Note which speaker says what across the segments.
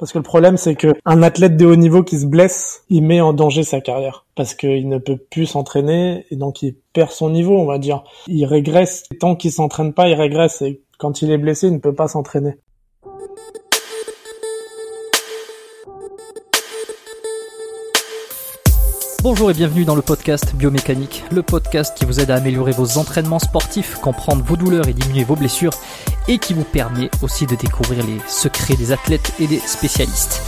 Speaker 1: Parce que le problème, c'est que un athlète de haut niveau qui se blesse, il met en danger sa carrière. Parce qu'il ne peut plus s'entraîner et donc il perd son niveau, on va dire. Il régresse. Tant qu'il s'entraîne pas, il régresse. Et quand il est blessé, il ne peut pas s'entraîner.
Speaker 2: Bonjour et bienvenue dans le podcast Biomécanique, le podcast qui vous aide à améliorer vos entraînements sportifs, comprendre vos douleurs et diminuer vos blessures, et qui vous permet aussi de découvrir les secrets des athlètes et des spécialistes.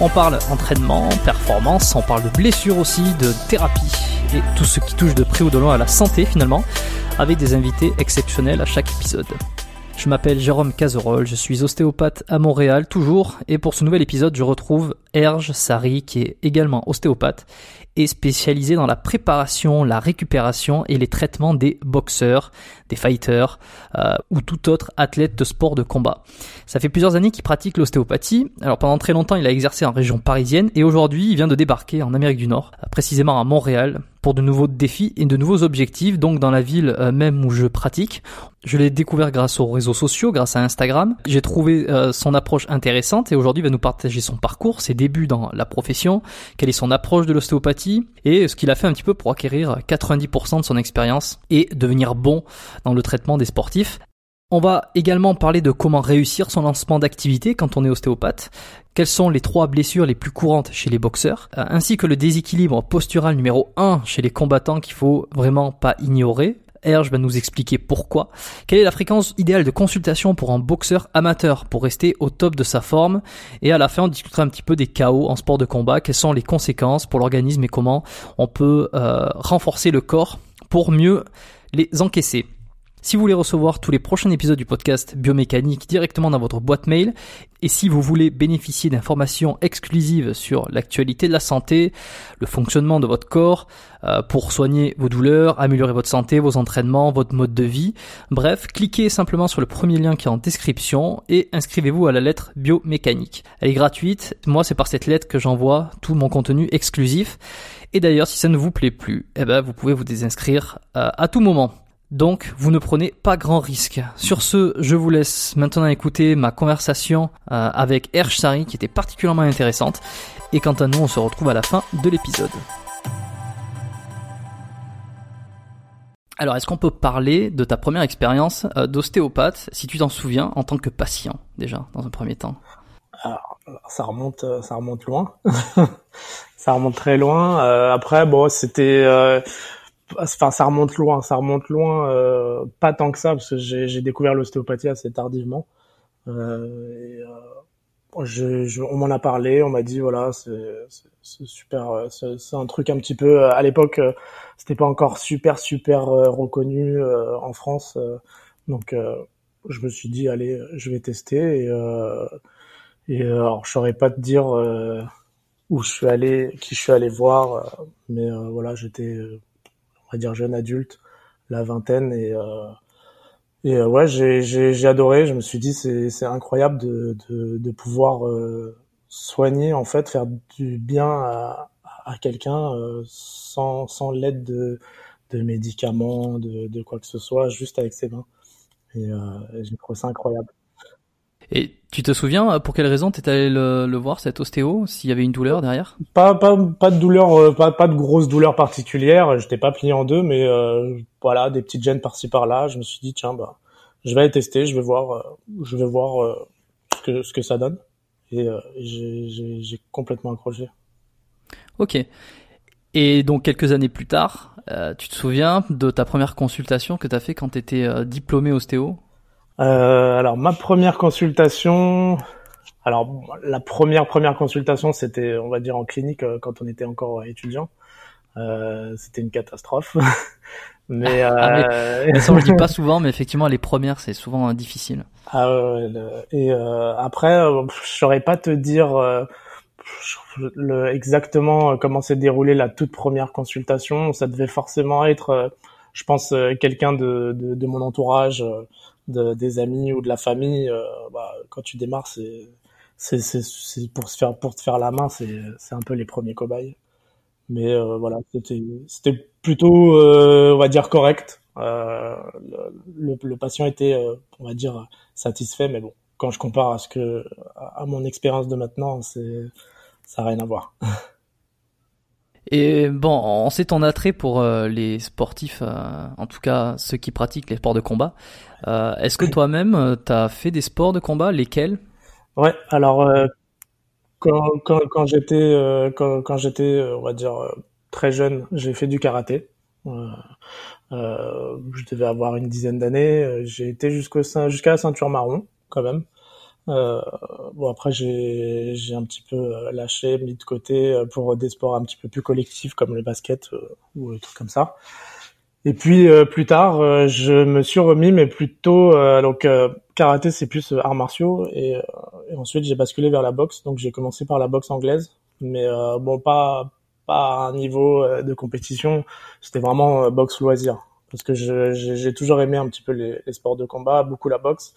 Speaker 2: On parle entraînement, performance, on parle de blessures aussi, de thérapie, et tout ce qui touche de près ou de loin à la santé finalement, avec des invités exceptionnels à chaque épisode. Je m'appelle Jérôme Cazerolle, je suis ostéopathe à Montréal toujours, et pour ce nouvel épisode je retrouve Erge Sari qui est également ostéopathe et spécialisé dans la préparation, la récupération et les traitements des boxeurs, des fighters euh, ou tout autre athlète de sport de combat. Ça fait plusieurs années qu'il pratique l'ostéopathie. Alors pendant très longtemps, il a exercé en région parisienne et aujourd'hui, il vient de débarquer en Amérique du Nord, euh, précisément à Montréal, pour de nouveaux défis et de nouveaux objectifs, donc dans la ville euh, même où je pratique. Je l'ai découvert grâce aux réseaux sociaux, grâce à Instagram. J'ai trouvé son approche intéressante et aujourd'hui il va nous partager son parcours, ses débuts dans la profession, quelle est son approche de l'ostéopathie et ce qu'il a fait un petit peu pour acquérir 90% de son expérience et devenir bon dans le traitement des sportifs. On va également parler de comment réussir son lancement d'activité quand on est ostéopathe, quelles sont les trois blessures les plus courantes chez les boxeurs, euh, ainsi que le déséquilibre postural numéro 1 chez les combattants qu'il faut vraiment pas ignorer? Erge va nous expliquer pourquoi. Quelle est la fréquence idéale de consultation pour un boxeur amateur pour rester au top de sa forme? Et à la fin, on discutera un petit peu des chaos en sport de combat, quelles sont les conséquences pour l'organisme et comment on peut euh, renforcer le corps pour mieux les encaisser? Si vous voulez recevoir tous les prochains épisodes du podcast Biomécanique directement dans votre boîte mail, et si vous voulez bénéficier d'informations exclusives sur l'actualité de la santé, le fonctionnement de votre corps, euh, pour soigner vos douleurs, améliorer votre santé, vos entraînements, votre mode de vie, bref, cliquez simplement sur le premier lien qui est en description et inscrivez-vous à la lettre Biomécanique. Elle est gratuite, moi c'est par cette lettre que j'envoie tout mon contenu exclusif. Et d'ailleurs, si ça ne vous plaît plus, eh ben, vous pouvez vous désinscrire euh, à tout moment. Donc, vous ne prenez pas grand risque. Sur ce, je vous laisse maintenant écouter ma conversation euh, avec Erch Sari qui était particulièrement intéressante. Et quant à nous, on se retrouve à la fin de l'épisode. Alors, est-ce qu'on peut parler de ta première expérience euh, d'ostéopathe, si tu t'en souviens, en tant que patient, déjà, dans un premier temps?
Speaker 1: Alors, ça remonte, euh, ça remonte loin. ça remonte très loin. après, bon, c'était enfin ça remonte loin, ça remonte loin, euh, pas tant que ça parce que j'ai découvert l'ostéopathie assez tardivement. Euh, et, euh, je, je, on m'en a parlé, on m'a dit voilà c'est super, euh, c'est un truc un petit peu euh, à l'époque c'était pas encore super super reconnu en France, donc je me suis dit allez je vais tester et, et alors je saurais pas te dire où je suis allé, qui je suis allé voir, mais voilà j'étais dire jeune adulte, la vingtaine et euh, et euh, ouais j'ai j'ai adoré. Je me suis dit c'est c'est incroyable de de, de pouvoir euh, soigner en fait, faire du bien à, à quelqu'un sans sans l'aide de de médicaments, de, de quoi que ce soit, juste avec ses mains. Et, euh, j'ai trouvé ça incroyable.
Speaker 2: Et tu te souviens euh, pour quelle raison tu allé le, le, voir cet ostéo S'il y avait une douleur derrière?
Speaker 1: Pas pas pas de douleur, euh, pas pas de grosse douleur particulière. J'étais pas plié en deux, mais euh, voilà des petites gênes par-ci par-là. Je me suis dit tiens bah je vais aller tester, je vais voir, euh, je vais voir ce que ce que ça donne. Et j'ai complètement accroché.
Speaker 2: Ok. Et donc quelques années plus tard, tu te souviens de ta première consultation que tu as fait quand tu étais diplômé ostéo?
Speaker 1: Euh, alors ma première consultation, alors la première première consultation c'était on va dire en clinique euh, quand on était encore étudiant. c'était une catastrophe. mais,
Speaker 2: ah, euh... ça on le dit pas souvent, mais effectivement les premières c'est souvent difficile.
Speaker 1: Ah et après je saurais pas te dire le, exactement comment s'est déroulée la toute première consultation. Ça devait forcément être, je pense, quelqu'un de, de, de, mon entourage de, des amis ou de la famille, euh, bah, quand tu démarres, c'est c'est c'est pour se faire pour te faire la main, c'est c'est un peu les premiers cobayes. Mais euh, voilà, c'était c'était plutôt euh, on va dire correct. Euh, le, le, patient était on va dire satisfait, mais bon, quand je compare à ce que à mon expérience de maintenant, c'est ça n'a rien à voir.
Speaker 2: Et bon, on sait ton attrait pour euh, les sportifs, euh, en tout cas ceux qui pratiquent les sports de combat. Euh, Est-ce que toi-même, tu as fait des sports de combat Lesquels?
Speaker 1: Ouais, alors quand, quand, quand j'étais, quand, quand j'étais, on va dire, très jeune, j'ai fait du karaté. je devais avoir une dizaine d'années. J'ai été jusqu'au jusqu'à la ceinture marron, quand même. Euh, bon après j'ai j'ai un petit peu euh, lâché, mis de côté euh, pour des sports un petit peu plus collectifs comme le basket ou des trucs comme ça. Et puis plus tard, je me suis remis, mais plutôt donc karaté c'est plus arts martiaux et, et ensuite j'ai basculé vers la boxe. Donc j'ai commencé par la boxe anglaise, mais bon pas pas à un niveau de compétition. C'était vraiment boxe loisir parce que j'ai toujours aimé un petit peu les sports de combat, beaucoup la boxe.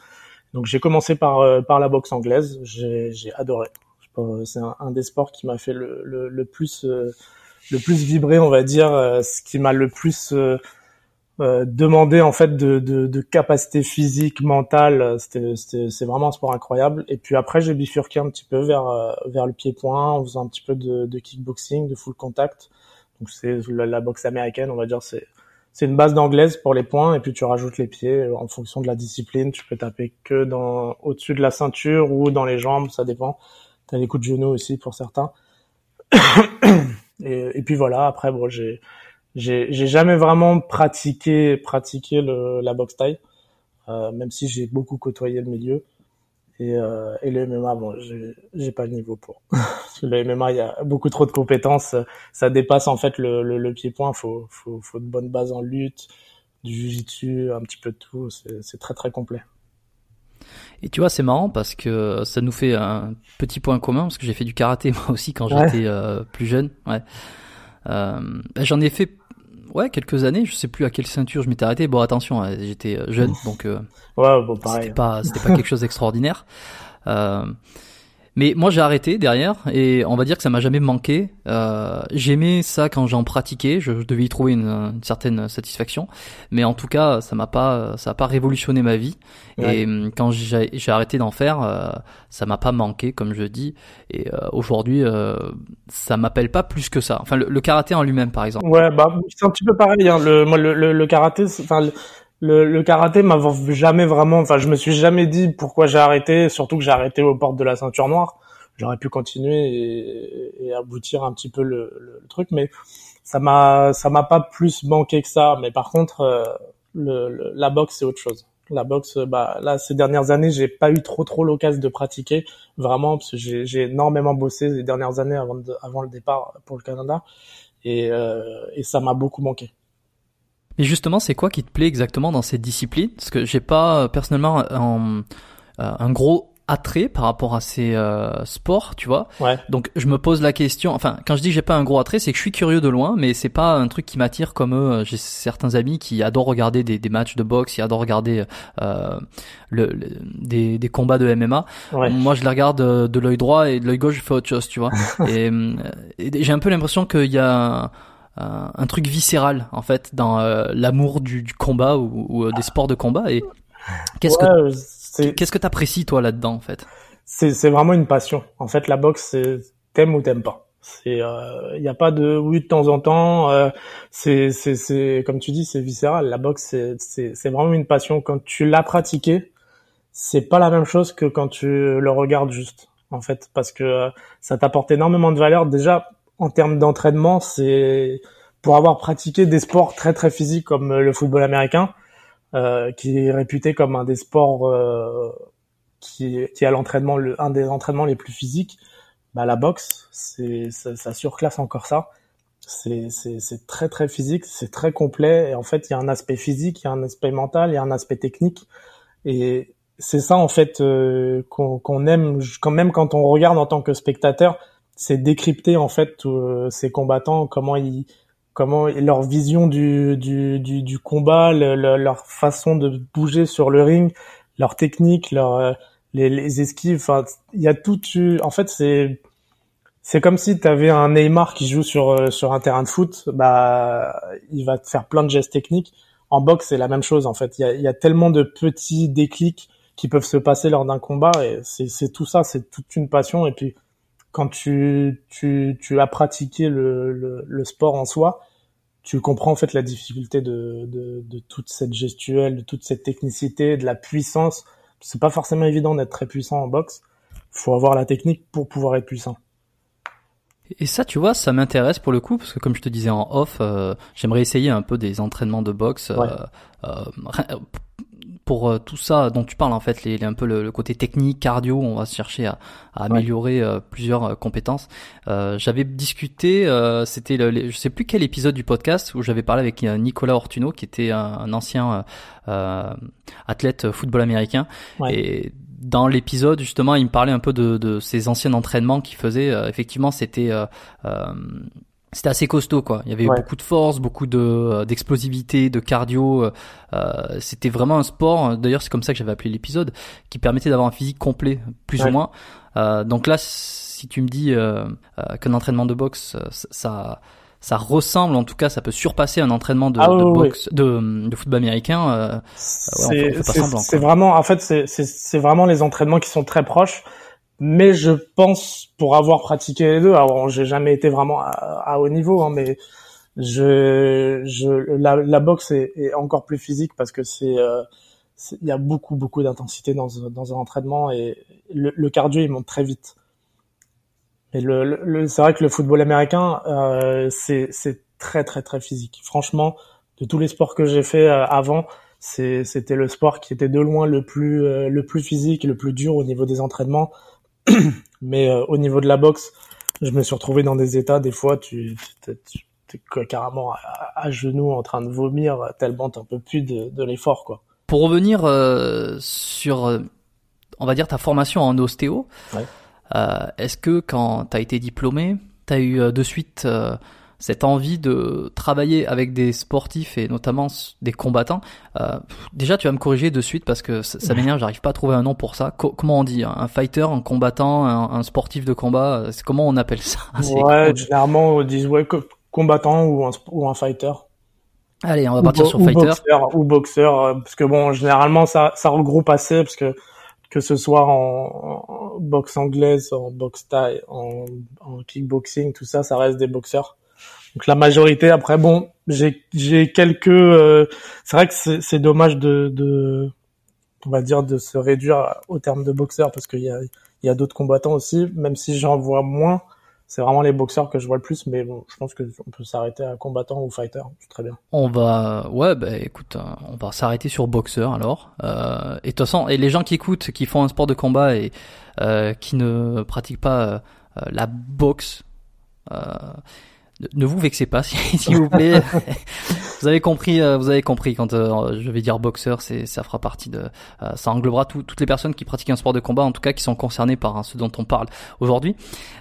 Speaker 1: Donc j'ai commencé par euh, par la boxe anglaise, j'ai adoré. C'est un, des sports qui m'a fait le, le, le plus euh, le plus vibrer, on va dire, euh, ce qui m'a le plus demandé en fait de, de, de capacité physique, mentale. C'était c'est vraiment un sport incroyable. Et puis après j'ai bifurqué un petit peu vers vers le pied-point en faisant un petit peu de, de kickboxing, de full contact. Donc c'est la, la boxe américaine, on va dire, c'est c'est une base d'anglaise pour les points et puis tu rajoutes les pieds euh, en fonction de la discipline. Tu peux taper que dans au-dessus de la ceinture ou dans les jambes, ça dépend. T'as des coups de genoux aussi pour certains. et, puis voilà. Après, bon, j'ai j'ai j'ai jamais vraiment pratiqué pratiqué le, la boxe taille, euh, même si j'ai beaucoup côtoyé le milieu. Et, euh, et le MMA, bon, j'ai pas le niveau pour. le MMA, il y a beaucoup trop de compétences. Ça dépasse en fait le, le, le pied-point. Faut, faut, faut de bonnes bases en lutte, du jujitsu, un petit peu de tout. C'est très très complet.
Speaker 2: Et tu vois, c'est marrant parce que ça nous fait un petit point commun parce que j'ai fait du karaté moi aussi quand j'étais euh, plus jeune. Ouais. Euh, ben, J'en ai fait ouais, quelques années, je sais plus à quelle ceinture je m'étais arrêté. Bon, attention, hein, j'étais euh, jeune, donc euh,
Speaker 1: ouais, bon, pareil.
Speaker 2: c'était pas, c'était pas quelque chose d'extraordinaire. Euh, mais moi j'ai arrêté derrière et on va dire que ça m'a jamais manqué. Euh, J'aimais ça quand j'en pratiquais, je, devais y trouver une, une, certaine satisfaction. Mais en tout cas, ça m'a pas, ça a pas révolutionné ma vie. Et hum, quand j'ai arrêté d'en faire, euh, ça m'a pas manqué, comme je dis. Et euh, aujourd'hui, euh, ça m'appelle pas plus que ça. Enfin, le, le karaté en lui-même, par exemple.
Speaker 1: Ouais, bah c'est un petit peu pareil. Hein. Le, moi, le, le, le karaté, enfin le, le karaté m'a jamais vraiment, enfin, je me suis jamais dit pourquoi j'ai arrêté, surtout que j'ai arrêté aux portes de la ceinture noire. J'aurais pu continuer et, et, aboutir un petit peu le, le, truc, mais ça m'a, ça m'a pas plus manqué que ça. Mais par contre, euh, le, la boxe c'est autre chose. La boxe, bah là, ces dernières années, j'ai pas eu trop trop l'occasion de pratiquer vraiment parce que j'ai énormément bossé les dernières années avant, de, avant le départ pour le Canada et, euh, et ça m'a beaucoup manqué.
Speaker 2: Mais justement, c'est quoi qui te plaît exactement dans cette discipline? Parce que j'ai pas euh, personnellement un, euh, un gros attrait par rapport à ces euh, sports, tu vois?
Speaker 1: Ouais.
Speaker 2: Donc je me pose la question. Enfin, quand je dis que j'ai pas un gros attrait, c'est que je suis curieux de loin, mais c'est pas un truc qui m'attire comme eux. J'ai certains amis qui adorent regarder des, des matchs de boxe, qui adorent regarder euh, le, des, des combats de MMA.
Speaker 1: Ouais.
Speaker 2: Moi, je les regarde de, de l'œil droit et de l'œil gauche, je fais autre chose, tu vois? et, et j'ai un peu l'impression qu'il y a euh, un truc viscéral en fait dans euh, l'amour du, du, combat ou, ou, euh, des sports de combat. Et qu'est-ce ouais, que qu'est-ce que t'apprécies toi là-dedans en fait?
Speaker 1: C'est c'est vraiment une passion. En fait la boxe c'est t'aimes ou t'aimes pas. C'est il euh, y a pas de oui de temps en temps euh, c'est c'est c'est comme tu dis c'est viscéral. La boxe c'est c'est c'est vraiment une passion. Quand tu l'as pratiqué c'est pas la même chose que quand tu le regardes juste en fait. Parce que ça t'apporte énormément de valeur. Déjà en termes d'entraînement, c'est pour avoir pratiqué des sports très très physiques comme le football américain, euh, qui est réputé comme un des sports euh, qui, qui a l'entraînement, un des entraînements les plus physiques. Bah, la boxe, c'est ça, ça, surclasse encore ça. c'est c'est très très physique, c'est très complet et en fait il y a un aspect physique, il y a un aspect mental, il y a un aspect technique et c'est ça en fait euh, qu'on aime quand même quand on regarde en tant que spectateur, c'est décrypter en fait euh, ces combattants, comment ils comment leur vision du du, du, du combat, leur façon de bouger sur le ring, leur technique, leur euh, les, les esquives, enfin il y a tout en fait c'est c'est comme si tu avais un Neymar qui joue sur euh, sur un terrain de foot, bah il va te faire plein de gestes techniques. En boxe, c'est la même chose en fait. Il y a, y a, tellement de petits déclics qui peuvent se passer lors d'un combat et c'est tout ça, c'est toute une passion. Et puis quand tu tu, tu as pratiqué le, le, le, sport en soi, tu comprends en fait la difficulté de, de, de toute cette gestuelle, de toute cette technicité, de la puissance. C'est pas forcément évident d'être très puissant en boxe. Faut avoir la technique pour pouvoir être puissant.
Speaker 2: Et ça, tu vois, ça m'intéresse pour le coup, parce que comme je te disais en off, euh, j'aimerais essayer un peu des entraînements de boxe. Euh, euh, pour tout ça dont tu parles en fait, les, un peu le, côté technique, cardio, on va chercher à, à améliorer plusieurs compétences. j'avais discuté, c'était le, je sais plus quel épisode du podcast où j'avais parlé avec Nicolas Ortuno, qui était un, un ancien athlète football américain, et dans l'épisode justement, il me parlait un peu de, de ses anciens entraînements qu'il faisait. Euh, effectivement, c'était euh, euh, c'était assez costaud quoi. Il y avait beaucoup de force, beaucoup de d'explosivité, de cardio. Euh, c'était vraiment un sport. D'ailleurs, c'est comme ça que j'avais appelé l'épisode, qui permettait d'avoir un physique complet, plus ou moins. Euh, donc là, si tu me dis qu'un entraînement de boxe, ça ça ressemble, en tout cas, ça peut surpasser un entraînement de, ah de boxe, de, de, football américain. Euh,
Speaker 1: c'est vraiment, en fait, c'est vraiment les entraînements qui sont très proches. Mais je pense, pour avoir pratiqué les deux, alors j'ai jamais été vraiment à, haut niveau, hein, mais je, je, la, la boxe est, est, encore plus physique parce que c'est, euh, il y a beaucoup, beaucoup d'intensité dans, dans un entraînement et le, le cardio il monte très vite. Et le, le c'est vrai que le football américain, euh, c'est très très très physique. Franchement, de tous les sports que j'ai fait euh, avant, c'était le sport qui était de loin le plus euh, le plus physique, le plus dur au niveau des entraînements. Mais euh, au niveau de la boxe, je me suis retrouvé dans des états des fois tu, tu, es carrément à, genoux en train de vomir tellement t'en peux plus de, de l'effort quoi.
Speaker 2: Pour revenir sur on va dire ta formation en ostéo. Ouais. Euh, est-ce que quand tu as été diplômé, tu as eu euh, de suite euh, cette envie de travailler avec des sportifs et notamment des combattants. Euh, déjà, tu vas me corriger de suite parce que ça, m'énerve, j'arrive pas à trouver un nom pour ça. comment on dit Un fighter, un combattant, un, sportif de combat comment on appelle ça?
Speaker 1: Ouais, généralement on dit? ouais, combattant ou un, ou un fighter.
Speaker 2: Allez, on va partir sur fighter.
Speaker 1: ou boxeur, parce que bon, généralement ça, ça regroupe assez parce que que ce soit en, boxe anglaise, en boxe thaï, en, kickboxing, tout ça, ça reste des boxeurs. Donc la majorité, après, bon, j'ai quelques. Euh, c'est vrai que c'est dommage de, on va dire, de se réduire au terme de boxeur parce qu'il y a d'autres combattants aussi, même si j'en vois moins c'est vraiment les boxeurs que je vois le plus, mais bon, je pense que on peut s'arrêter à combattant ou fighter, c'est très bien.
Speaker 2: On va, ouais, bah écoute, euh, on va s'arrêter sur boxeur alors. Euh, et de toute façon, et les gens qui écoutent, qui font un sport de combat et euh, qui ne pratiquent pas euh, la boxe, euh, ne vous vexez pas, s'il vous plaît. vous avez compris, euh, vous avez compris. Quand euh, je vais dire boxeur, c'est ça fera partie de, euh, ça englobera toutes les personnes qui pratiquent un sport de combat, en tout cas qui sont concernées par hein, ce dont on parle aujourd'hui.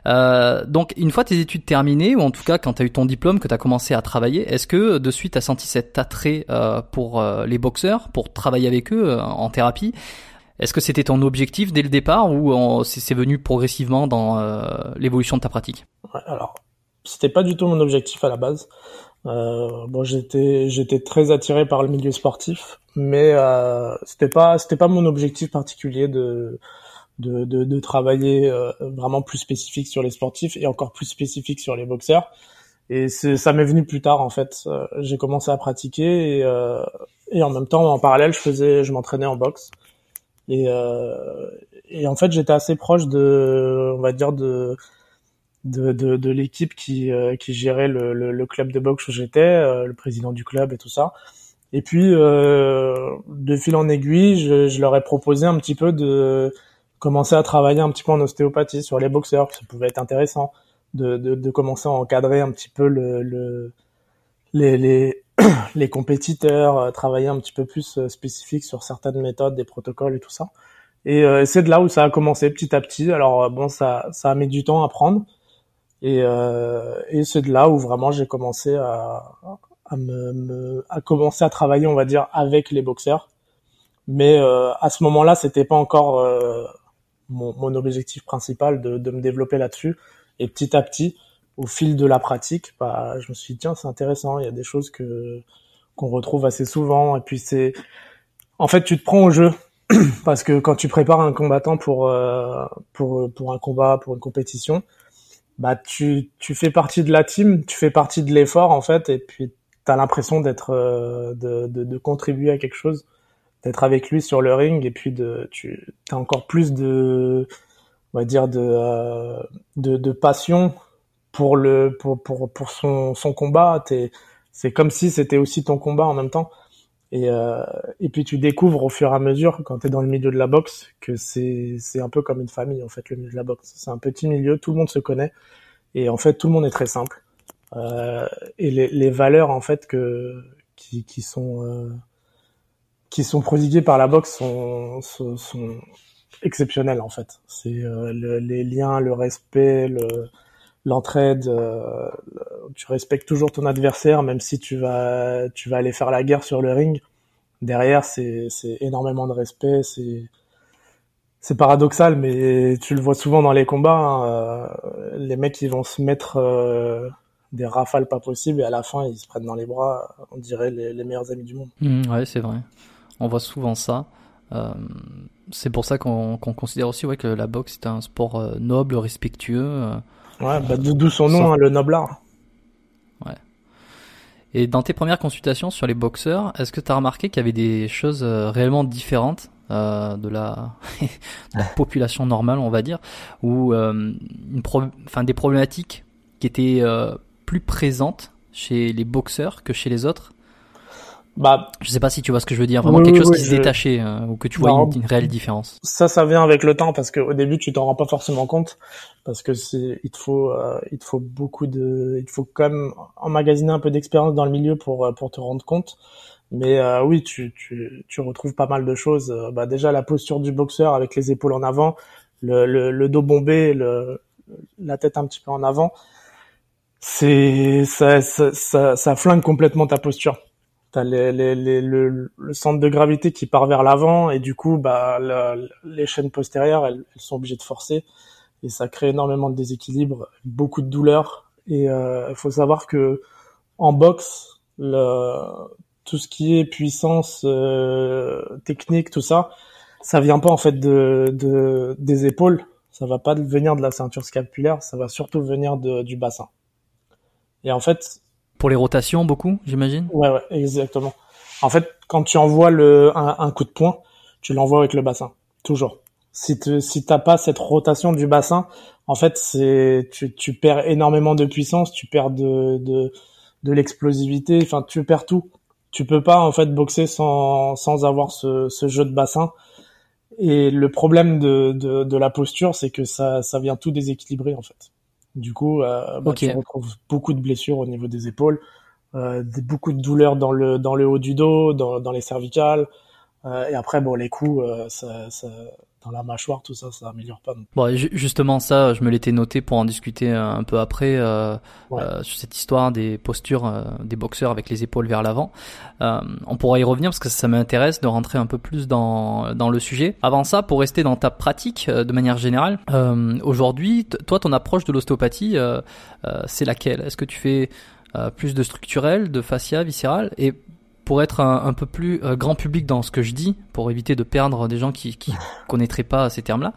Speaker 2: donc, une fois tes études terminées, ou en tout cas quand tu as eu ton diplôme, que tu as commencé à travailler, est-ce que de suite tu as senti cet attrait pour les boxeurs, pour travailler avec eux en thérapie? Est-ce que c'était ton objectif dès le départ ou c'est venu progressivement dans l'évolution de ta pratique?
Speaker 1: Alors, c'était pas du tout mon objectif à la base. Euh, bon, j'étais j'étais très attiré par le milieu sportif, mais euh, c'était pas c'était pas mon objectif particulier de de, de, de travailler euh, vraiment plus spécifique sur les sportifs et encore plus spécifique sur les boxeurs. Et ça m'est venu plus tard en fait. Euh, j'ai commencé à pratiquer et, euh, et en même temps en parallèle je faisais je m'entraînais en boxe et et en fait j'étais assez proche de on va dire de de, de, de l'équipe qui, euh, qui gérait le, le, club de boxe où j'étais, euh, le président du club et tout ça. Et puis, euh, de fil en aiguille, je, je, leur ai proposé un petit peu de commencer à travailler un petit peu en ostéopathie sur les boxeurs, ça pouvait être intéressant. de, de, de, commencer à encadrer un petit peu le, le les, les, les compétiteurs, travailler un petit peu plus spécifique sur certaines méthodes, des protocoles et tout ça. Et c'est de là où ça a commencé petit à petit. Alors bon, ça, ça a mis du temps à prendre. Et, euh, et c'est de là où vraiment j'ai commencé à, à me, à commencer à travailler, on va dire, avec les boxeurs. Mais euh, à ce moment-là, c'était pas encore euh, mon, mon, objectif principal de, de me développer là-dessus. Et petit à petit, au fil de la pratique, bah, je me suis dit tiens, c'est intéressant. Il y a des choses que qu'on retrouve assez souvent. Et puis c'est, en fait, tu te prends au jeu parce que quand tu prépares un combattant pour euh, pour pour un combat, pour une compétition, bah tu tu fais partie de la team, tu fais partie de l'effort en fait, et puis t'as l'impression d'être euh, de, de, de, contribuer à quelque chose d'être avec lui sur le ring et puis de tu as encore plus de on va dire de euh, de, de, passion pour le pour pour pour son son combat. C'est comme si c'était aussi ton combat en même temps et euh, et puis tu découvres au fur et à mesure quand tu es dans le milieu de la boxe que c'est un peu comme une famille en fait le milieu de la boxe. C'est un petit milieu tout le monde se connaît. Et en fait tout le monde est très simple. Euh, et les, les, valeurs en fait que qui, qui sont euh, qui sont prodiguées par la boxe sont, sont, sont exceptionnelles en fait. C'est euh, le, les liens, le respect, le l'entraide. Euh, tu respectes toujours ton adversaire, même si tu vas tu vas aller faire la guerre sur le ring. Derrière, c'est énormément de respect. C'est c'est paradoxal, mais tu le vois souvent dans les combats. Hein, les mecs, ils vont se mettre des rafales pas possibles et à la fin ils se prennent dans les bras, on dirait les, meilleurs amis du monde.
Speaker 2: Mmh, ouais, c'est vrai. On voit souvent ça. Euh, c'est pour ça qu'on considère aussi ouais, que la boxe est un sport euh, noble, respectueux. Euh,
Speaker 1: ouais, bah, d'où son nom, hein, le noble art.
Speaker 2: Ouais. Et dans tes premières consultations sur les boxeurs, est-ce que tu as remarqué qu'il y avait des choses réellement différentes de, la... de, la, population normale, on va dire, ou une enfin, des problématiques qui étaient plus présente chez les boxeurs que chez les autres? Bah, je sais pas si tu vois ce que je veux dire, vraiment quelque chose qui se détachait euh, ou que tu vois une, réelle différence.
Speaker 1: Ça, ça vient avec le temps parce qu'au début tu t'en rends pas forcément compte parce que c'est, il te faut, euh, il te faut beaucoup de, il te faut quand même emmagasiner un peu d'expérience dans le milieu pour euh, pour te rendre compte. Mais oui, tu, tu tu retrouves pas mal de choses. bah déjà la posture du boxeur avec les épaules en avant, le le, le dos bombé, le la tête un petit peu en avant c'est ça, ça, ça, flingue complètement ta posture. T'as les, les, les, le, le, centre de gravité qui part vers l'avant et du coup, bah, les chaînes postérieures, elles, elles, sont obligées de forcer et ça crée énormément de déséquilibre, beaucoup de douleur. Et il euh, faut savoir que en boxe, le, tout ce qui est puissance euh, technique, tout ça, ça vient pas en fait de, de des épaules, ça va pas venir de la ceinture scapulaire, ça va surtout venir de, du bassin. Et en fait.
Speaker 2: Pour les rotations, beaucoup, j'imagine?
Speaker 1: Ouais, ouais, exactement. En fait, quand tu envoies le un, coup de poing, tu l'envoies avec le bassin, toujours. Si tu si t'as pas cette rotation du bassin, en fait, c'est tu, tu perds énormément de puissance, tu perds de de, de l'explosivité, enfin tu perds tout. Tu peux pas en fait boxer sans sans avoir ce, ce jeu de bassin. Et le problème de, de, de la posture, c'est que ça, ça vient tout déséquilibrer en fait. Du coup, euh, bah, tu retrouves beaucoup de blessures au niveau des épaules, euh, beaucoup de douleurs dans le dans le haut du dos, dans, dans les cervicales. Euh, et après, bon, les coups, euh, ça, ça, dans la mâchoire, tout ça, ça améliore pas.
Speaker 2: Bon, justement, ça, je me l'étais noté pour en discuter un peu après euh, euh, sur cette histoire des postures euh, des boxeurs avec les épaules vers l'avant. Euh, on pourra y revenir parce que ça m'intéresse de rentrer un peu plus dans dans le sujet. Avant ça, pour rester dans ta pratique de manière générale, aujourd'hui, toi, ton approche de l'ostéopathie, c'est laquelle? Est-ce que tu fais plus de structurel, de fascia, viscéral? Et pour être un, peu plus euh, grand public dans ce que je dis, pour éviter de perdre des gens qui qui connaîtraient pas ces termes-là.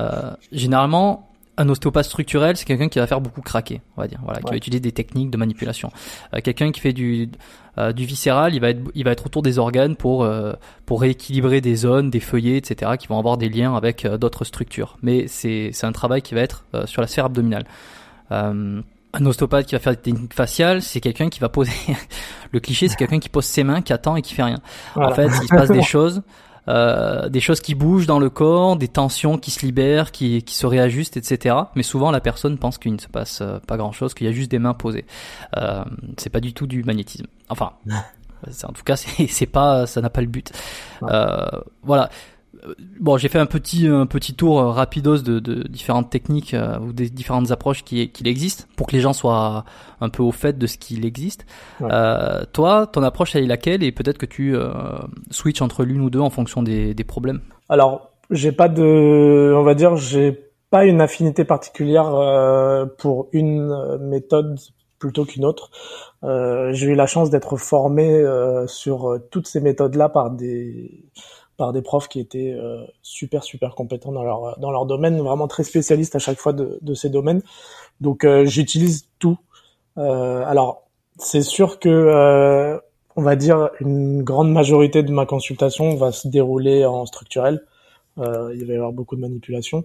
Speaker 2: Euh, généralement, un ostéopathe structurel, c'est quelqu'un qui va faire beaucoup craquer, on va dire, voilà, qui va utiliser des techniques de manipulation. Euh, quelqu'un qui fait du euh, du viscéral, il va être il va être autour des organes pour euh, pour rééquilibrer des zones, des feuillets, etc., qui vont avoir des liens avec d'autres structures. Mais c'est c'est un travail qui va être sur la sphère abdominale. Un ostéopathe qui va faire des techniques faciales, c'est quelqu'un qui va poser. le cliché, c'est quelqu'un qui pose ses mains, qui attend et qui fait rien. En fait, il se passe des choses. euh, des choses qui bougent dans le corps, des tensions qui se libèrent, qui, qui se réajustent, etc. Mais souvent la personne pense qu'il ne se passe euh, pas grand-chose, qu'il y a juste des mains posées. Euh, c'est pas du tout du magnétisme. Enfin, en tout cas, c'est pas, ça n'a pas le but. Euh, voilà. Euh, bon, j'ai fait un petit un petit tour euh, rapidos de, de différentes techniques euh, ou des différentes approches qui qui existent pour que les gens soient un peu au fait de ce qu'il existe. Ouais. Euh, toi, ton approche elle est laquelle? Et peut-être que tu euh, switches entre l'une ou deux en fonction des, des problèmes.
Speaker 1: Alors, j'ai pas de, on va dire, j'ai pas une affinité particulière pour une méthode plutôt qu'une autre. j'ai eu la chance d'être formé sur toutes ces méthodes-là par des par des profs qui étaient euh, super super compétents dans leur dans leur domaine, vraiment très spécialistes à chaque fois de, de ces domaines. Donc euh, j'utilise tout. Euh, alors c'est sûr que on va dire une grande majorité de ma consultation va se dérouler en structurel. il va y avoir beaucoup de manipulations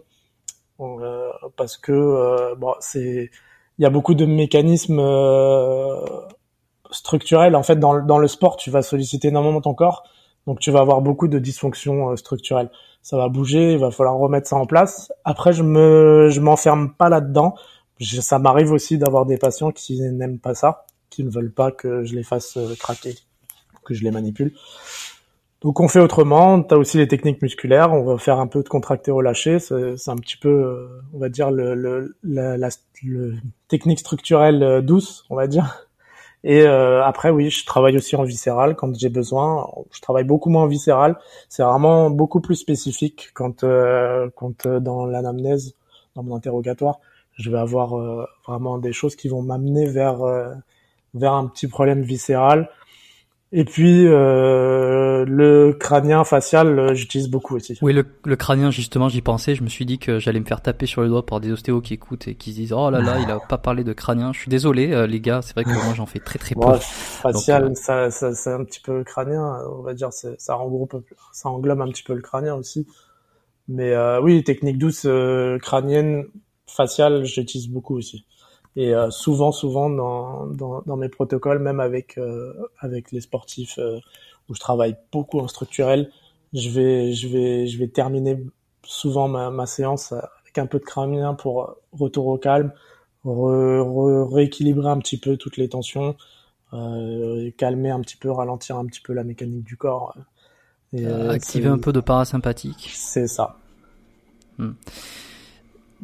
Speaker 1: parce que bon c'est il y a beaucoup de mécanismes structurels en fait dans, dans le sport tu vas solliciter énormément ton corps donc tu vas avoir beaucoup de dysfonctions euh, structurelles. Ça va bouger, il va falloir remettre ça en place. Après, je me, je m'enferme pas là-dedans. ça m'arrive aussi d'avoir des patients qui n'aiment pas ça, qui ne veulent pas que je les fasse euh, craquer, que je les manipule. Donc on fait autrement. Tu as aussi les techniques musculaires. On va faire un peu de contracté relâché. C'est un petit peu, euh, on va dire, le, le, la, la le technique structurelle douce, on va dire. Et euh, après, oui, je travaille aussi en viscéral quand j'ai besoin. Je travaille beaucoup moins en viscéral. C'est vraiment beaucoup plus spécifique quand, euh, quand euh, dans l'anamnèse, dans mon interrogatoire, je vais avoir euh, vraiment des choses qui vont m'amener vers euh, vers un petit problème viscéral et puis euh, le crânien facial, euh, j'utilise beaucoup aussi.
Speaker 2: Oui, le, le crânien justement, j'y pensais. Je me suis dit que j'allais me faire taper sur le doigt par des ostéos qui écoutent et qui se disent oh là là, il a pas parlé de crânien. Je suis désolé, euh, les gars. C'est vrai que moi j'en fais très très peu.
Speaker 1: facial, Donc, euh, ça, ça c'est un petit peu crânien. On va dire, ça regroupe, ça englobe un petit peu le crânien aussi. Mais euh, oui, technique douce crânienne, faciale, j'utilise beaucoup aussi et euh, souvent souvent dans, dans, dans, mes protocoles même avec euh, avec les sportifs euh, où je travaille beaucoup en structurel je vais je vais je vais terminer souvent ma, ma séance avec un peu de crânien pour retour au calme re, re, rééquilibrer un petit peu toutes les tensions calmer un petit peu ralentir un petit peu la mécanique du corps
Speaker 2: et, activer un peu de parasympathique.
Speaker 1: C'est ça.
Speaker 2: Hmm